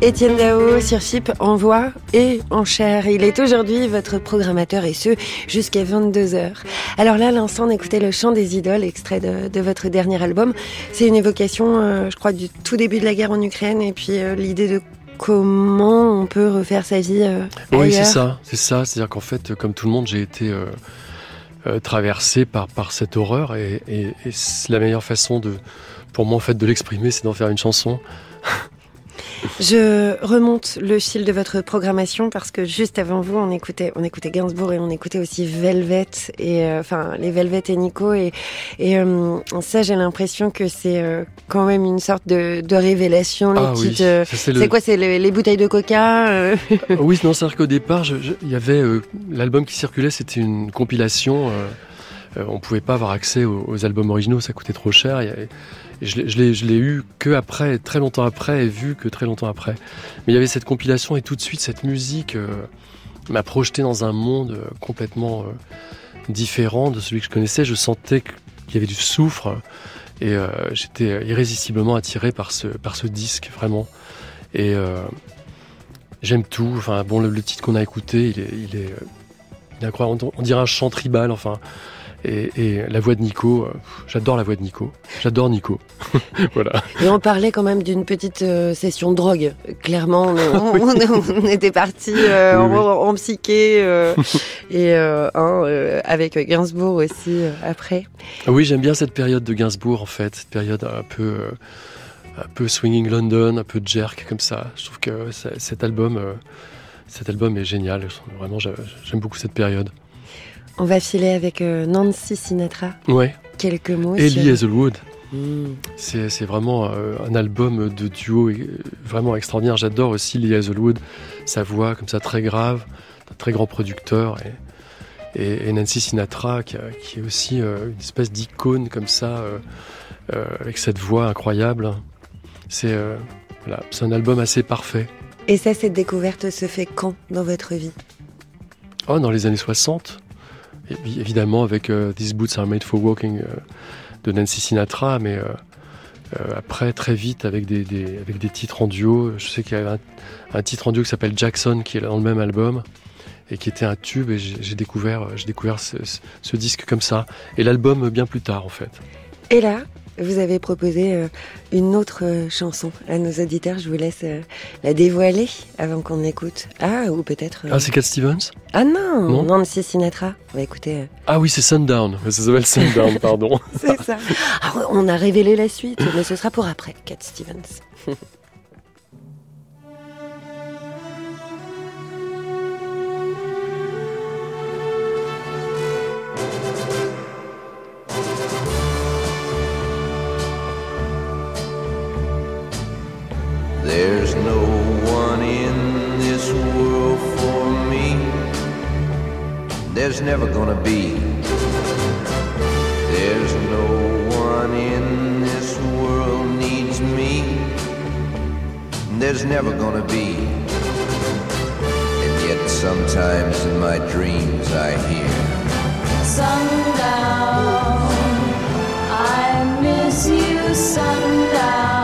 Étienne Dao sur Chip en voix et en chair. Il est aujourd'hui votre programmateur et ce jusqu'à 22h. Alors là, l'instant, on écoutait le chant des idoles, extrait de, de votre dernier album. C'est une évocation, euh, je crois, du tout début de la guerre en Ukraine et puis euh, l'idée de comment on peut refaire sa vie euh, Oui, c'est ça, c'est ça. C'est-à-dire qu'en fait, comme tout le monde, j'ai été traversé par, par cette horreur et, et, la meilleure façon de, pour moi, en fait, de l'exprimer, c'est d'en faire une chanson. Je remonte le fil de votre programmation parce que juste avant vous, on écoutait, on écoutait Gainsbourg et on écoutait aussi Velvet et euh, enfin les Velvet et Nico et et euh, ça j'ai l'impression que c'est euh, quand même une sorte de, de révélation. Les Ah oui, petites, c'est le- quoi C'est le- les bouteilles de Coca oui, non, c'est-à-dire qu'au départ, il y avait l'album qui circulait, c'était une compilation. on pouvait pas avoir accès aux, aux albums originaux, ça coûtait trop cher. Je l'ai- eu que après, très longtemps après, et vu que très longtemps après. Mais il y avait cette compilation et tout de suite cette musique euh, m'a projeté dans un monde euh, complètement euh, différent de celui que je connaissais. Je sentais qu'il y avait du soufre et j'étais irrésistiblement attiré par ce disque vraiment. Et J'aime tout. Enfin, bon, le, titre qu'on a écouté, il est, il est, il est incroyable. On dirait un chant tribal, enfin. Et, et la voix de Nico, euh, j'adore la voix de Nico. J'adore Nico. voilà. Et on parlait quand même d'une petite euh, session de drogue. Clairement, on, on- on était parti euh, Oui, oui. en, en psyché euh, et euh, hein, euh, avec Gainsbourg aussi après. Ah oui, j'aime bien cette période de Gainsbourg, en fait. Cette période un peu, un peu swinging London, un peu jerk comme ça. Je trouve que cet album, cet album est génial. Vraiment, j'a- j'aime beaucoup cette période. On va filer avec euh, Nancy Sinatra. Ouais. Quelques mots. Ellie Hazelwood. Mm. C'est vraiment euh, un album de duo euh, vraiment extraordinaire. J'adore aussi Lee Hazelwood, sa voix comme ça très grave, un très grand producteur. Et, et- Nancy Sinatra qui, est aussi une espèce d'icône comme ça, avec cette voix incroyable. C'est voilà, un album assez parfait. Et ça, cette découverte se fait quand dans votre vie? Oh, dans les années 60, et puis, évidemment avec euh, These Boots Are Made for Walking euh, de Nancy Sinatra, mais euh, après très vite avec des, avec des titres en duo. Je sais qu'il y avait un, titre en duo qui s'appelle Jackson qui est dans le même album et qui était un tube et j'ai découvert, découvert ce disque comme ça et l'album bien plus tard en fait. Et là, vous avez proposé euh, une autre euh, chanson à nos auditeurs. Je vous laisse euh, la dévoiler avant qu'on l'écoute. Ah, ou peut-être. Ah c'est Cat Stevens? Ah non, Non? Nancy Sinatra. On va écouter. euh, Ah oui c'est Sundown, ça s'appelle Sundown pardon. C'est ça. Ah, on a révélé la suite, mais ce sera pour après, Cat Stevens. There's no one in this world for me. There's never gonna be. There's no one in this world needs me. There's never gonna be. And yet sometimes in my dreams I hear. Sundown, I miss you, sundown.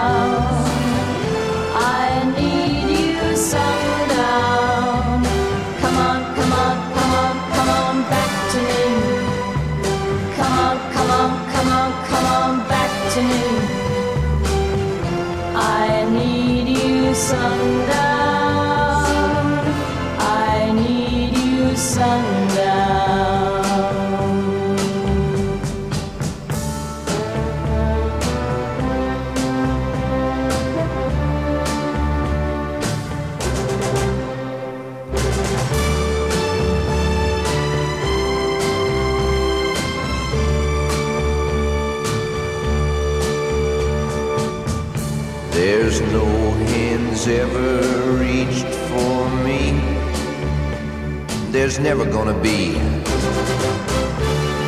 there's never gonna be.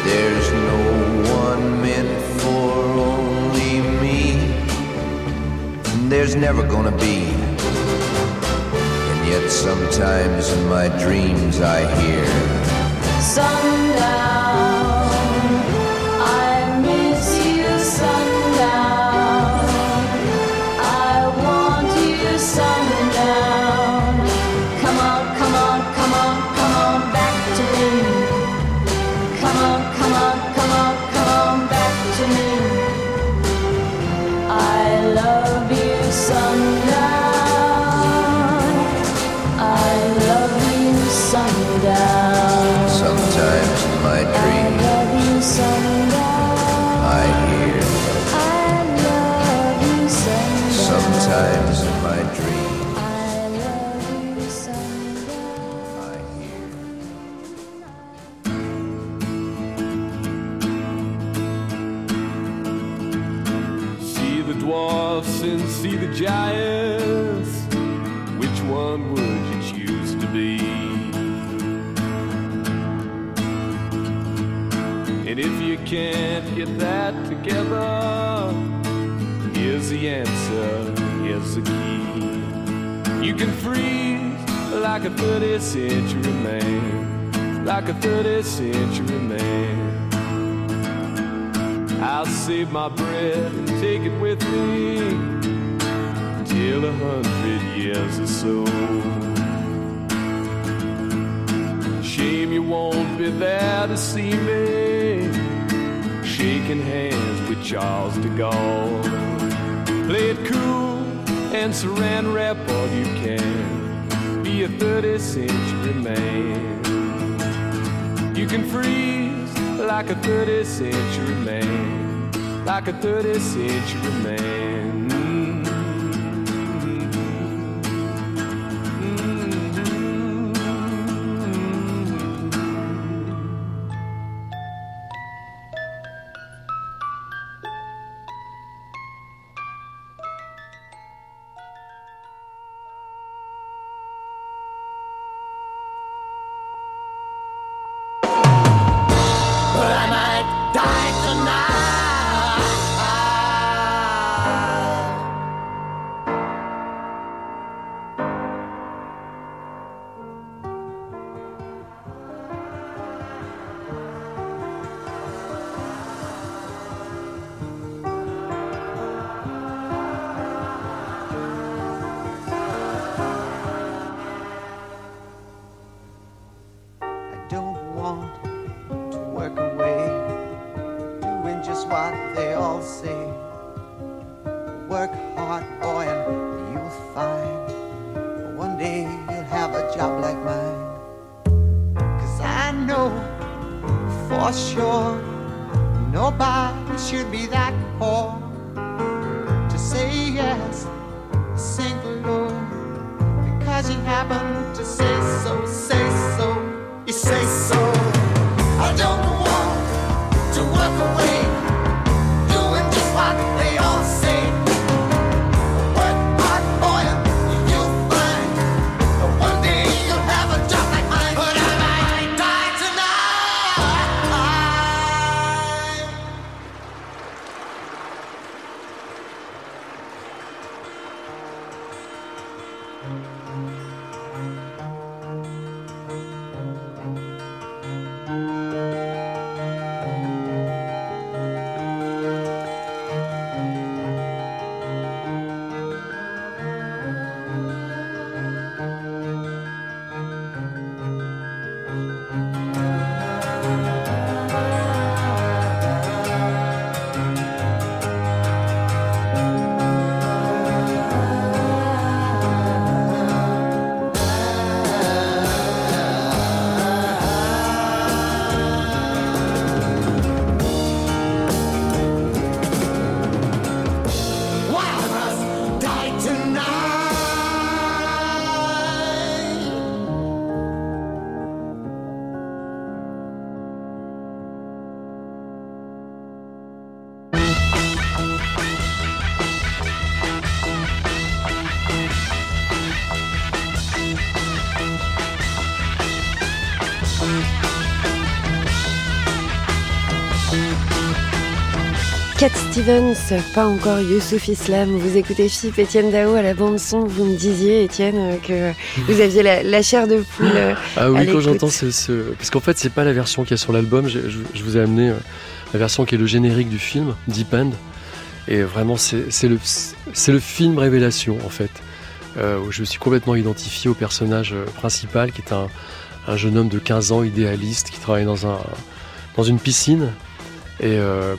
There's no one meant for only me. There's never gonna be. And yet sometimes in my dreams I hear. Sundown. like a 30th century man, like a 30th century man. I'll save my breath and take it with me until a hundred years or so. Shame you won't be there to see me shaking hands with Charles de Gaulle. Play it cool and saran wrap all you can. 30 century man. You can freeze like a 30 century man, like a 30 century man. Stevens, pas encore Youssouf Islam. Vous écoutez Philippe Étienne Dao à la bande son. Vous me disiez, Étienne, que vous aviez la, la chair de poule. euh, Ah oui, quand j'entends ce, ce- Parce qu'en fait, c'est pas la version qu'il y a sur l'album. Je, je- je vous ai amené euh, la version qui est le générique du film, Deep End. Et vraiment, c'est le, film révélation, en fait. euh, où je me suis complètement identifié au personnage principal, qui est un, un jeune homme de 15 ans, idéaliste, qui travaille dans, un, dans une piscine. Et euh,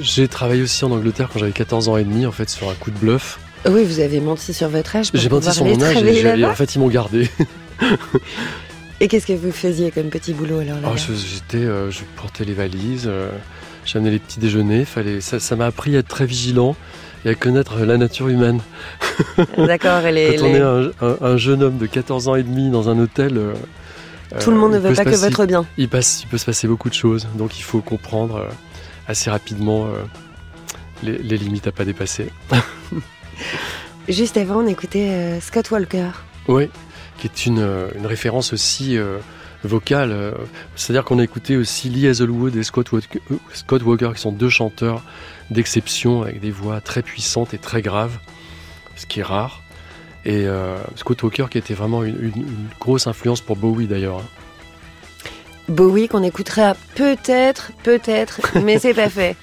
j'ai travaillé aussi en Angleterre quand j'avais 14 ans et demi, en fait, sur un coup de bluff. Oui, vous avez menti sur votre âge. J'ai menti sur mon âge et, en fait, ils m'ont gardé. Et qu'est-ce que vous faisiez comme petit boulot alors là Oh, j'étais, euh, je portais les valises, euh, j'amenais les petits déjeuners. Fallait, ça, m'a appris à être très vigilant et à connaître la nature humaine. D'accord, les- Quand on est un, un- un jeune homme de 14 ans et demi dans un hôtel, euh, Tout le monde ne il veut pas que votre bien. Il, passe, il peut se passer beaucoup de choses, donc il faut comprendre euh, assez rapidement euh, les, les limites à pas dépasser. Juste avant, on écoutait euh, Scott Walker. Oui, qui est une, euh, une référence aussi vocale. C'est-à-dire qu'on a écouté aussi Lee Hazelwood et Scott Walker, Scott Walker, qui sont deux chanteurs d'exception avec des voix très puissantes et très graves, ce qui est rare. Et euh, Scott Walker qui était vraiment une, une- une grosse influence pour Bowie d'ailleurs. Bowie qu'on écoutera peut-être, peut-être, mais c'est pas fait.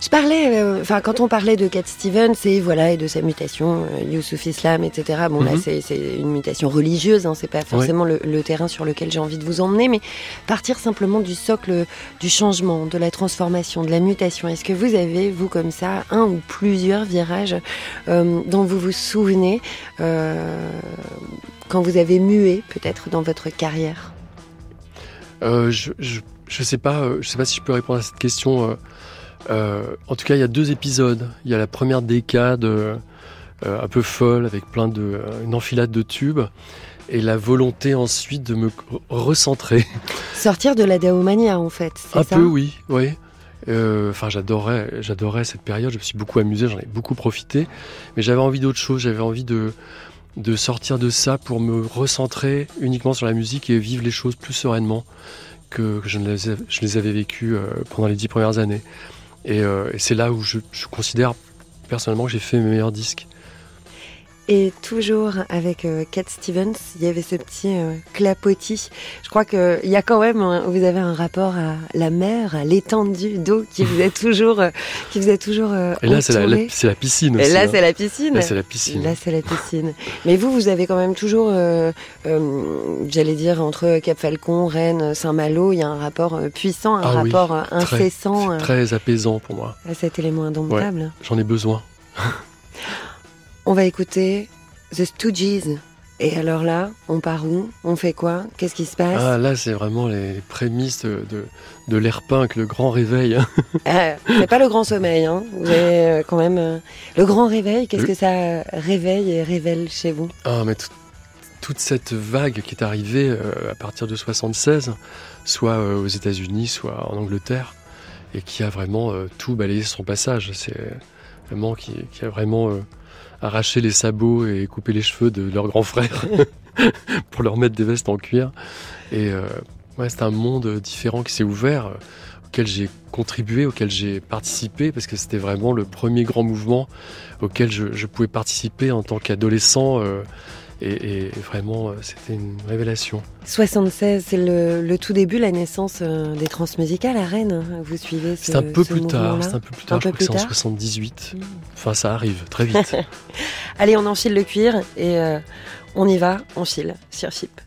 Je parlais, euh, enfin quand on parlait de Cat Stevens et voilà et de sa mutation, euh, Youssouf Islam, etc. Bon là Mhm. c'est c'est une mutation religieuse, hein, c'est pas forcément le, le terrain sur lequel j'ai envie de vous emmener, mais partir simplement du socle du changement, de la transformation, de la mutation. Est-ce que vous avez vous comme ça un ou plusieurs virages euh, dont vous vous souvenez euh, quand vous avez mué peut-être dans votre carrière? Euh, je, je, je sais pas, euh, je sais pas si je peux répondre à cette question. euh, en tout cas, il y a deux épisodes. Il y a la première décade euh, un peu folle avec plein de une enfilade de tubes et la volonté ensuite de me re- recentrer. Sortir de la daomania en fait, Un ça? peu, oui, oui. Enfin, j'adorais, j'adorais cette période. Je me suis beaucoup amusé, j'en ai beaucoup profité. Mais j'avais envie d'autre chose. J'avais envie de de sortir de ça pour me recentrer uniquement sur la musique et vivre les choses plus sereinement que, je, les, avais vécues euh, pendant les dix premières années. Et, euh, et c'est là où je, je considère personnellement que j'ai fait mes meilleurs disques. Et toujours avec euh, Cat Stevens, il y avait ce petit euh, clapotis. Je crois qu'il y a quand même, un- vous avez un rapport à la mer, à l'étendue d'eau qui vous a toujours, euh, qui vous a toujours euh, Et là, c'est la, piscine Et aussi. là, hein. c'est la piscine. Là, c'est la piscine. Là, c'est la piscine. Mais vous, vous avez quand même toujours, j'allais dire, entre Cap Falcon, Rennes, Saint-Malo, il y a un rapport puissant, un Ah rapport incessant très apaisant pour moi. à cet élément Ouais, indomptable. J'en ai besoin. On va écouter The Stooges. Et alors là, on part où? On fait quoi? Qu'est-ce qui se passe? Ah, là, c'est vraiment les, prémices de, de, de l'air punk, le grand réveil. Euh, C'est pas le grand sommeil, hein. Vous avez euh, quand même euh, le grand réveil. Qu'est-ce que ça réveille et révèle chez vous? Ah, mais tout- toute cette vague qui est arrivée euh, à partir de 76, soit aux États-Unis, soit en Angleterre, et qui a vraiment tout balayé son passage. C'est vraiment qui, qui a vraiment arraché les sabots et coupé les cheveux de leurs grands frères pour leur mettre des vestes en cuir. Et euh, ouais, c'est un monde différent qui s'est ouvert, euh, auquel j'ai contribué, auquel j'ai participé, parce que c'était vraiment le premier grand mouvement auquel je, je pouvais participer en tant qu'adolescent. euh, et, et vraiment, euh, c'était une révélation. 76, c'est le, le tout début, la naissance euh, des transmusicales à Rennes. hein. Vous suivez ce C'est un peu ce plus tard, c'est un peu plus tard, Un je peu crois que c'est en plus tard 78. Enfin, ça arrive très vite. Allez, on enfile le cuir et euh, on y va, on file sur Chip.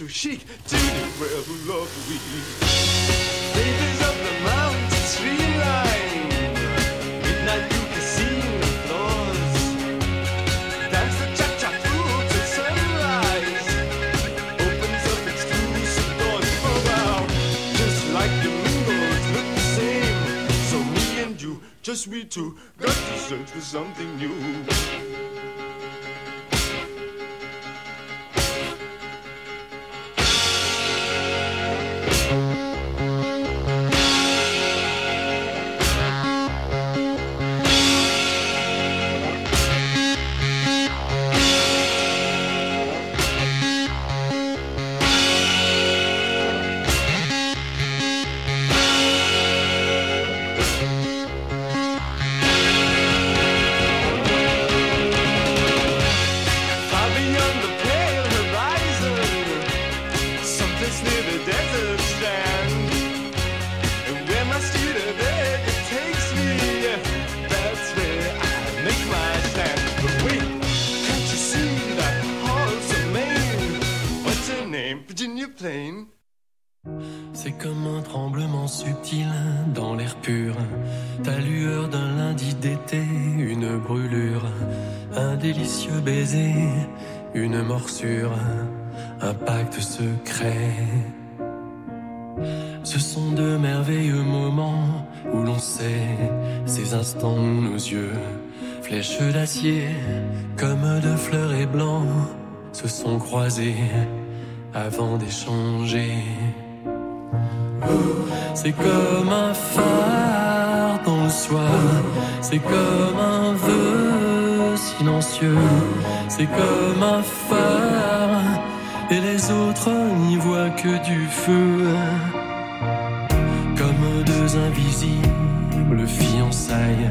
So chic, flèches d'acier, comme de fleurets blancs, se sont croisés avant d'échanger. C'est comme un phare dans le soir, c'est comme un vœu silencieux, c'est comme un phare, et les autres n'y voient que du feu. Comme deux invisibles fiançailles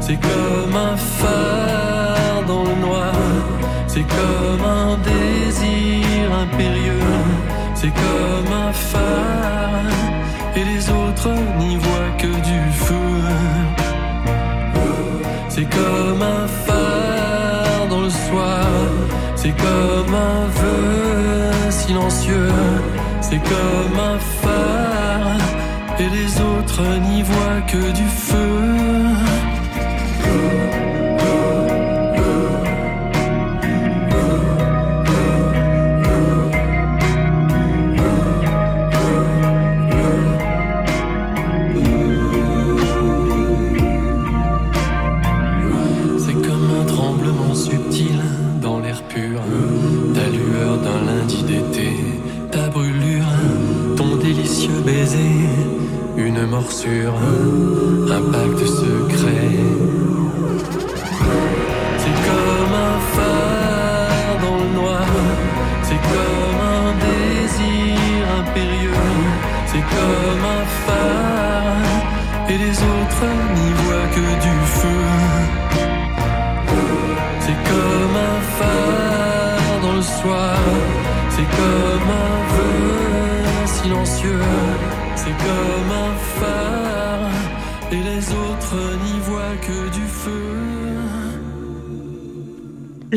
C'est comme un phare dans le noir, c'est comme un désir impérieux, c'est comme un phare, et les autres n'y voient que du feu. C'est comme un phare dans le soir, c'est comme un vœu silencieux, c'est comme un phare, et les autres n'y voient que du feu.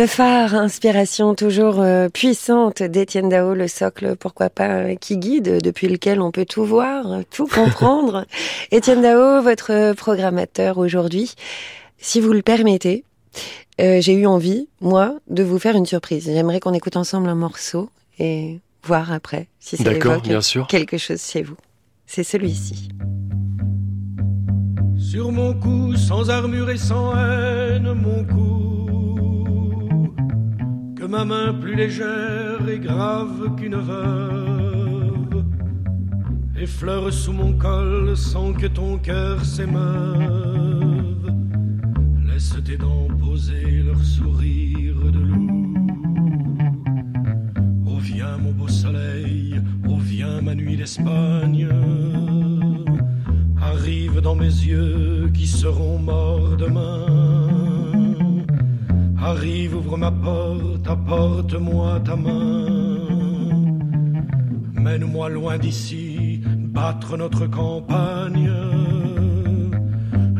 Le phare, inspiration toujours euh, puissante d'Étienne Dao, le socle, pourquoi pas, euh, qui guide, depuis lequel on peut tout voir, tout comprendre. Étienne Dao, votre programmateur aujourd'hui, si vous le permettez, euh, j'ai eu envie, moi, de vous faire une surprise. J'aimerais qu'on écoute ensemble un morceau et voir après si ça évoque bien sûr. quelque chose chez vous. C'est celui-ci. Sur mon cou, sans armure et sans haine, mon cou. Ma main plus légère et grave qu'une veuve. Effleure sous mon col sans que ton cœur s'émeuve. Laisse tes dents poser leur sourire de loup. Oh, viens, mon beau soleil, oh, viens, ma nuit d'Espagne. Arrive dans mes yeux qui seront morts demain. Arrive, ouvre ma porte, apporte-moi ta main. Mène-moi loin d'ici, battre notre campagne.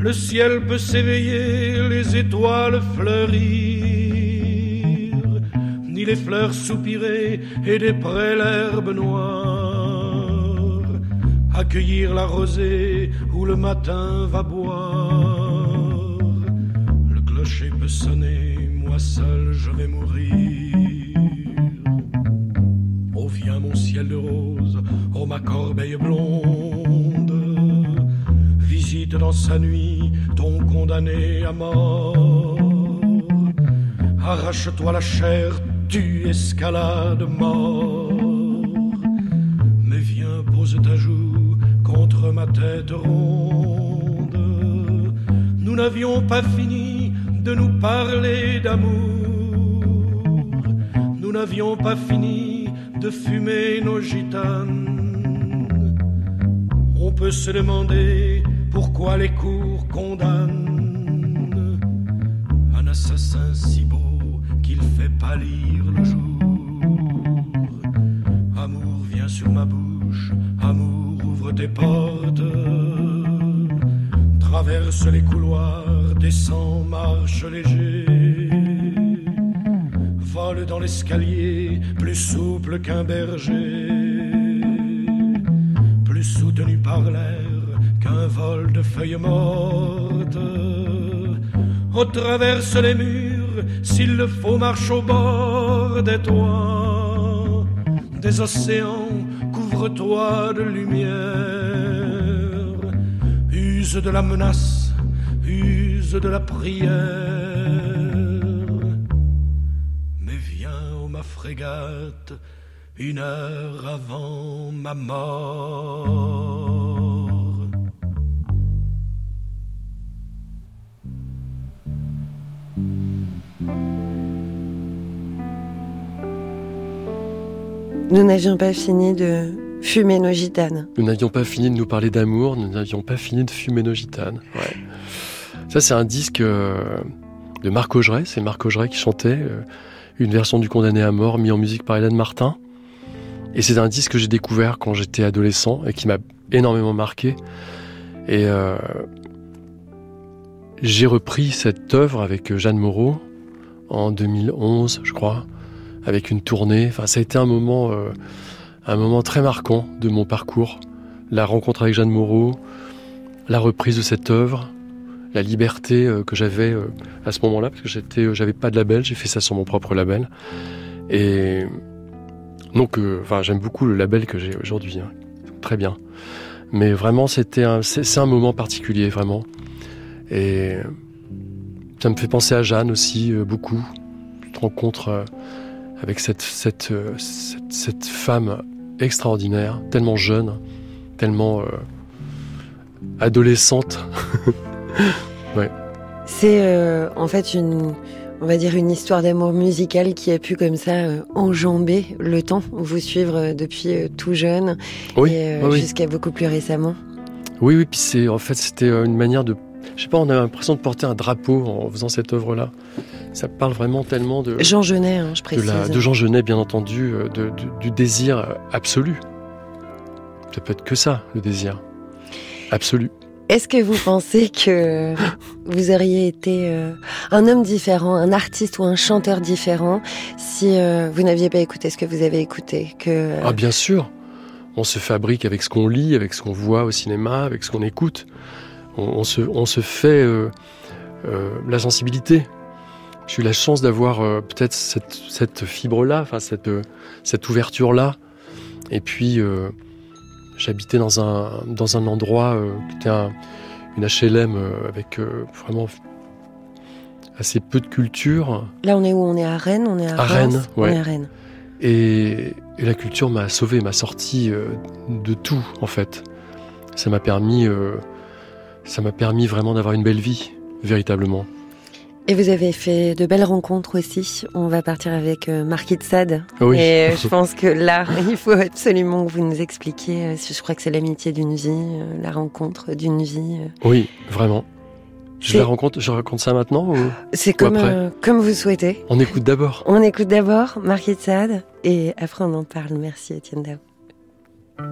Le ciel peut s'éveiller, les étoiles fleurir, ni les fleurs soupirer et des prés l'herbe noire. Accueillir la rosée où le matin va boire. Le clocher peut sonner, seul je vais mourir. Oh viens mon ciel de rose, oh ma corbeille blonde. Visite dans sa nuit ton condamné à mort. Arrache-toi la chair, tu escalade mort. Mais viens, pose ta joue contre ma tête ronde. Nous n'avions pas fini de nous parler d'amour. Nous n'avions pas fini de fumer nos gitanes. On peut se demander pourquoi les cours condamnent un assassin si beau qu'il fait pâlir le jour. À Viens sur ma bouche, amour, ouvre tes portes. Traverse les couloirs, descends, marche léger. Vole dans l'escalier, plus souple qu'un berger. Plus soutenu par l'air qu'un vol de feuilles mortes. On traverse les murs, s'il le faut, marche au bord des toits. Des océans, couvre-toi de lumière. Use de la menace, de la prière. Mais viens, ô ma frégate, une heure avant ma mort. Nous n'avions pas fini de fumer nos gitanes. Nous n'avions pas fini de nous parler d'amour, nous n'avions pas fini de fumer nos gitanes. Ouais. Ça, c'est un disque euh, de Marc Augeret. C'est Marc Augeret qui chantait euh, une version du Condamné à mort mis en musique par Hélène Martin. Et c'est un disque que j'ai découvert quand j'étais adolescent et qui m'a énormément marqué. Et euh, j'ai repris cette œuvre avec Jeanne Moreau en 2011, je crois, avec une tournée. Enfin, ça a été un moment, un moment très marquant de mon parcours. La rencontre avec Jeanne Moreau, la reprise de cette œuvre, la liberté euh, que j'avais euh, à ce moment-là, parce que euh, j'avais pas de label, j'ai fait ça sur mon propre label. Et donc, enfin, j'aime beaucoup le label que j'ai aujourd'hui, hein. très bien. Mais vraiment, c'était un, c'est, un moment particulier, vraiment. Et ça me fait penser à Jeanne aussi beaucoup. Tu te rencontres euh, avec cette, cette, cette, cette femme extraordinaire, tellement jeune, tellement adolescente. ouais. C'est euh, en fait une, on va dire une histoire d'amour musical qui a pu comme ça euh, enjamber le temps, vous suivre euh, depuis euh, tout jeune Oui, et oui, jusqu'à beaucoup plus récemment. Oui, oui, puis c'est en fait c'était une manière de, je sais pas, on a l'impression de porter un drapeau en faisant cette œuvre-là. Ça parle vraiment tellement de Jean Genet, hein, je de, précise. la, de Jean Genet, bien entendu, de, du, du désir absolu. Ça peut être que ça, le désir absolu. Est-ce que vous pensez que vous auriez été euh, un homme différent, un artiste ou un chanteur différent si euh, vous n'aviez pas écouté ce que vous avez écouté Ah bien sûr, on se fabrique avec ce qu'on lit, avec ce qu'on voit au cinéma, avec ce qu'on écoute. On, se, fait euh, la sensibilité. J'ai eu la chance d'avoir peut-être cette, cette fibre-là, cette, cette ouverture-là. Et puis j'habitais dans un, dans un endroit euh, qui était un- une HLM euh, avec euh, vraiment assez peu de culture. là on est où? On est à Rennes, on est à, Rennes, on ouais. est à Rennes. Et, et la culture m'a sauvé, m'a sorti de tout en fait. Ça m'a permis, ça m'a permis vraiment d'avoir une belle vie, véritablement. Et vous avez fait de belles rencontres aussi. On va partir avec euh, Marquis de Sade. Oui. Et euh, je pense que là, il faut absolument que vous nous expliquiez. euh, Je crois que c'est l'amitié d'une vie, la rencontre d'une vie. Oui, vraiment. Je la raconte, je raconte ça maintenant ou, C'est comme, euh, comme vous souhaitez. On écoute d'abord. On écoute d'abord Marquis de Sade et après on en parle. Merci Étienne Dao.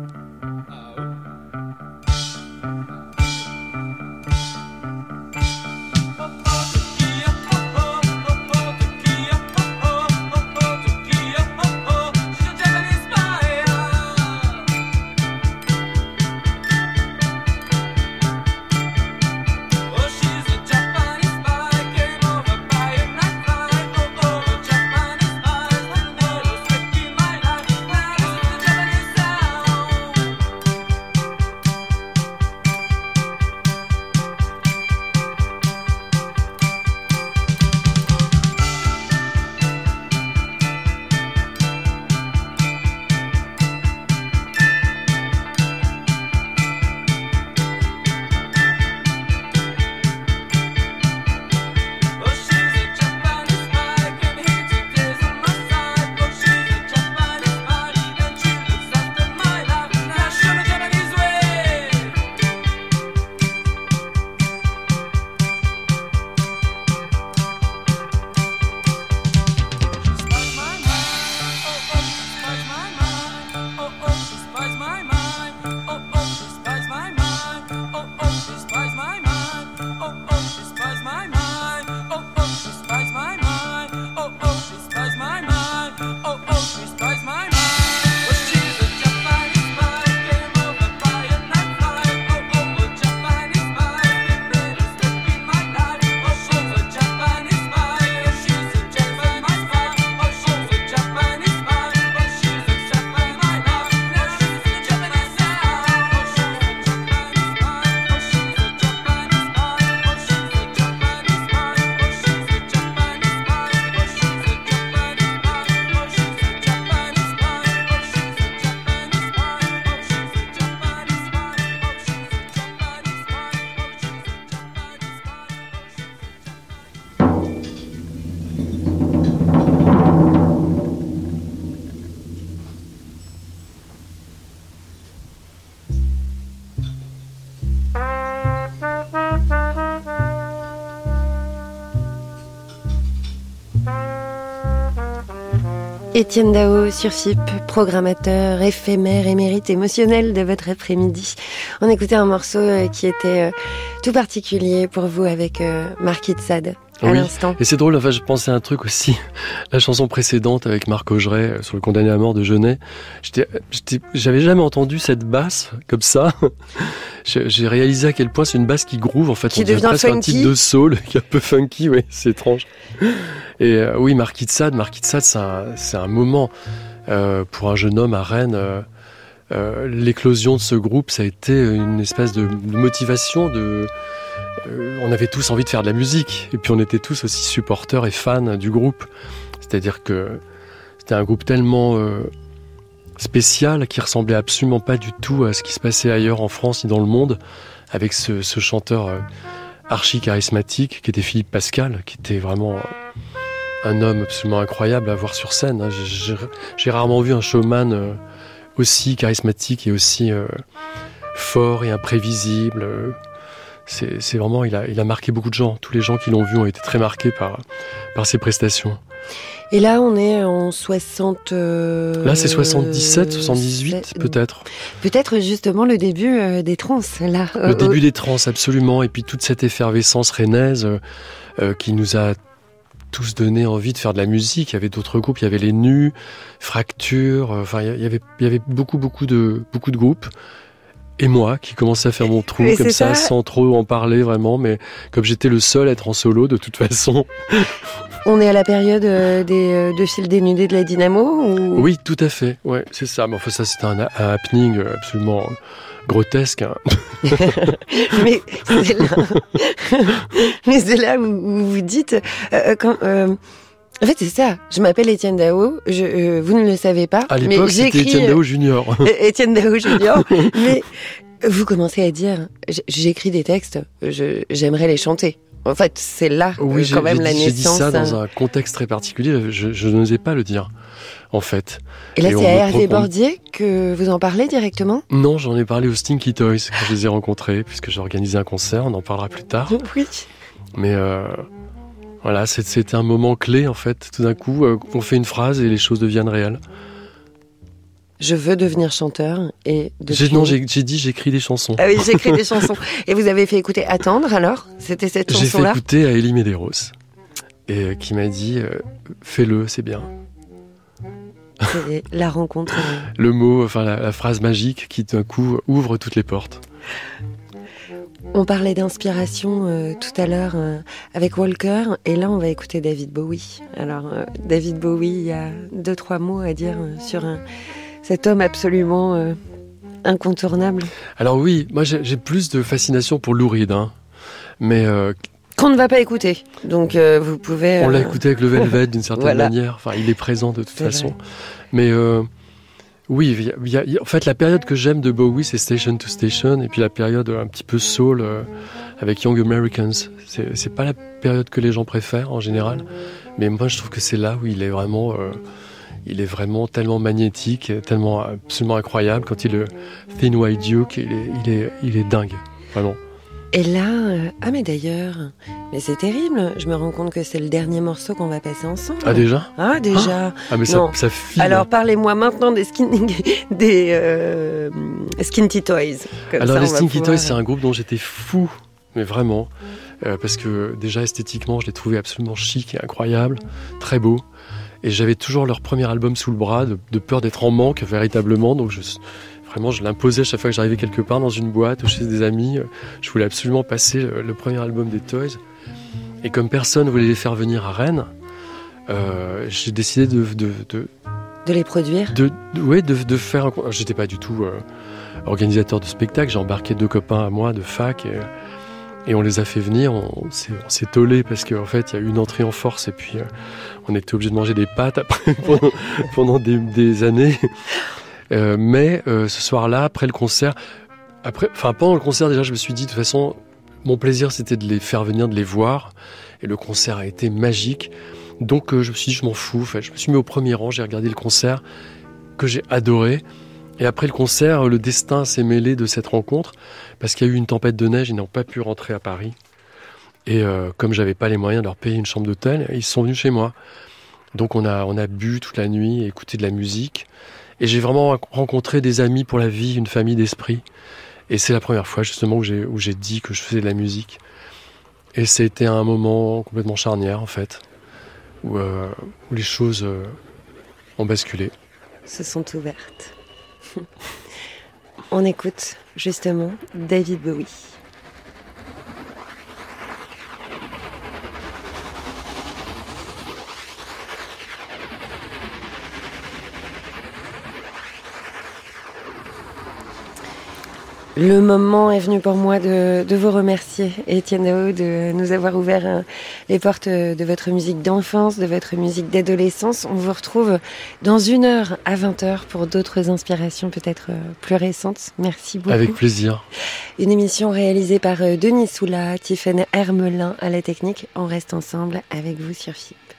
Étienne Dao sur FIP, programmateur éphémère, émérite, émotionnel de votre après-midi. On écoutait un morceau euh, qui était euh, tout particulier pour vous avec euh, Mark Itzad à Oui. l'instant. Et c'est drôle, enfin, je pensais à un truc aussi. La chanson précédente avec Marc Augeret euh, sur le condamné à mort de Genet. J'avais jamais entendu cette basse comme ça. J'ai réalisé à quel point c'est une basse qui groove en fait. Qui On dirait devient presque un titre de soul qui est un peu funky, oui, c'est étrange. Et euh, oui, Marquis de Sade, Marquis de Sade, c'est un, un moment euh, pour un jeune homme à Rennes. euh, euh, L'éclosion de ce groupe, ça a été une espèce de motivation de. Euh, on avait tous envie de faire de la musique, et puis on était tous aussi supporters et fans du groupe. C'est-à-dire que c'était un groupe tellement euh, spécial qui ressemblait absolument pas du tout à ce qui se passait ailleurs en France ni dans le monde, avec ce, chanteur euh, archi charismatique qui était Philippe Pascal, qui était vraiment un homme absolument incroyable à voir sur scène. hein. J'ai- rarement vu un showman aussi charismatique et aussi fort et imprévisible. C'est vraiment, il a, il a marqué beaucoup de gens. Tous les gens qui l'ont vu ont été très marqués par, par ses prestations. Et là, on est en 60. euh, Là, c'est 77, 78 sept- peut-être. Peut-être justement le début euh, des trans, là. Le Euh, début des trans, absolument. Et puis toute cette effervescence rennaise euh, qui nous a tous donné envie de faire de la musique. Il y avait d'autres groupes, il y avait les Nus, Fracture. Enfin, il y avait, il y avait beaucoup, beaucoup de, beaucoup de groupes. Et moi, qui commençais à faire mon trou Mais comme ça, ça. sans trop en parler vraiment, mais comme j'étais le seul à être en solo de toute façon. On est à la période euh, des, euh, de fil dénudé de la Dynamo ou... Oui, tout à fait. Ouais, c'est ça. Mais enfin, ça, c'était un, un happening euh, absolument grotesque. hein. Mais c'est là, où, où vous dites, euh, quand, euh, en fait c'est ça. Je m'appelle Étienne Dao. Je, euh, vous ne le savez pas, À l'époque, c'était Étienne Dao Junior. euh, Étienne Dao Junior. mais vous commencez à dire, j'écris des textes, j'aimerais les chanter. En fait, c'est là Oui, euh, quand même la dit, j'ai dit naissance. ça dans hein. un contexte très particulier. Je, je n'osais pas le dire, en fait. Et là, c'est à Hervé propose- Bordier que vous en parlez directement? Non, j'en ai parlé aux Stinky Toys quand je les ai rencontrés, puisque j'ai organisé un concert. On en parlera plus tard. Oui. Mais euh, voilà, c'est- un moment clé, en fait. Tout d'un coup, euh, on fait une phrase et les choses deviennent réelles. Je veux devenir chanteur et depuis- Non, j'ai dit j'écris des chansons. Ah oui, j'écris des chansons. Et vous avez fait écouter Attendre alors? C'était cette J'ai fait chanson-là? écouter à Elie Medeiros. Et euh, qui m'a dit euh, fais-le, c'est bien. C'est la rencontre. euh, Le mot, enfin la, la phrase magique qui d'un coup ouvre toutes les portes. On parlait d'inspiration euh, tout à l'heure euh, avec Walker, et là on va écouter David Bowie. Alors euh, David Bowie, il y a deux trois mots à dire sur un- cet homme absolument incontournable Alors oui, moi j'ai plus de fascination pour Lou Reed, hein. mais qu'on ne va pas écouter. Donc vous pouvez. on l'a écouté avec le Velvet d'une certaine Voilà. manière. Enfin, il est présent de toute façon. vrai. Mais oui, en fait, la période que j'aime de Bowie, c'est Station to Station, et puis la période un petit peu soul euh, avec Young Americans. C'est pas la période que les gens préfèrent en général, mais moi je trouve que c'est là où il est vraiment, euh, il est vraiment tellement magnétique, tellement absolument incroyable. Quand il est Thin White Duke, il est, il est, il est dingue, vraiment. Et là, euh, ah mais d'ailleurs, mais c'est terrible. Je me rends compte que c'est le dernier morceau qu'on va passer ensemble. Ah déjà? Ah déjà. Ah mais ça, ça file. Alors parlez-moi maintenant des skin des euh, Skinty Toys. Comme Alors ça, les Stinky pouvoir- Toys, c'est un groupe dont j'étais fou, mais vraiment, euh, parce que déjà esthétiquement, je les trouvais absolument chic et incroyable, très beau. Et j'avais toujours leur premier album sous le bras, de, de peur d'être en manque véritablement. Donc je, vraiment, je l'imposais à chaque fois que j'arrivais quelque part dans une boîte ou chez des amis. Je voulais absolument passer le, premier album des Toys. Et comme personne voulait les faire venir à Rennes, euh, j'ai décidé de, de, de, de les produire? de, de- ouais, de, de faire. un J'étais pas du tout euh, organisateur de spectacle. J'ai embarqué deux copains à moi de fac et, et on les a fait venir. On, on s'est- tollé parce qu'en fait, il y a eu une entrée en force et puis euh, on était obligé de manger des pâtes après pendant, pendant des, des années. Euh, mais euh, ce soir-là, après le concert, après, enfin pendant le concert déjà, je me suis dit de toute façon, mon plaisir c'était de les faire venir, de les voir. Et le concert a été magique. Donc euh, je me suis dit, je m'en fous. En fait, je me suis mis au premier rang, j'ai regardé le concert que j'ai adoré. Et après le concert, le destin s'est mêlé de cette rencontre parce qu'il y a eu une tempête de neige, ils n'ont pas pu rentrer à Paris. Et comme j'avais pas les moyens de leur payer une chambre d'hôtel, ils sont venus chez moi. Donc on a, on a bu toute la nuit, écouté de la musique. Et j'ai vraiment rencontré des amis pour la vie, une famille d'esprit. Et c'est la première fois justement où j'ai, dit que je faisais de la musique. Et c'était un moment complètement charnière en fait, où, euh, les choses euh, ont basculé. Se sont ouvertes. On écoute justement David Bowie. Le moment est venu pour moi de, de vous remercier, Étienne Dao, de nous avoir ouvert euh, les portes de votre musique d'enfance, de votre musique d'adolescence. On vous retrouve dans une heure à 20h pour d'autres inspirations peut-être euh, plus récentes. Merci beaucoup. Avec plaisir. Une émission réalisée par euh, Denis Soula, Tiffen Hermelin à la technique. On reste ensemble avec vous sur FIP.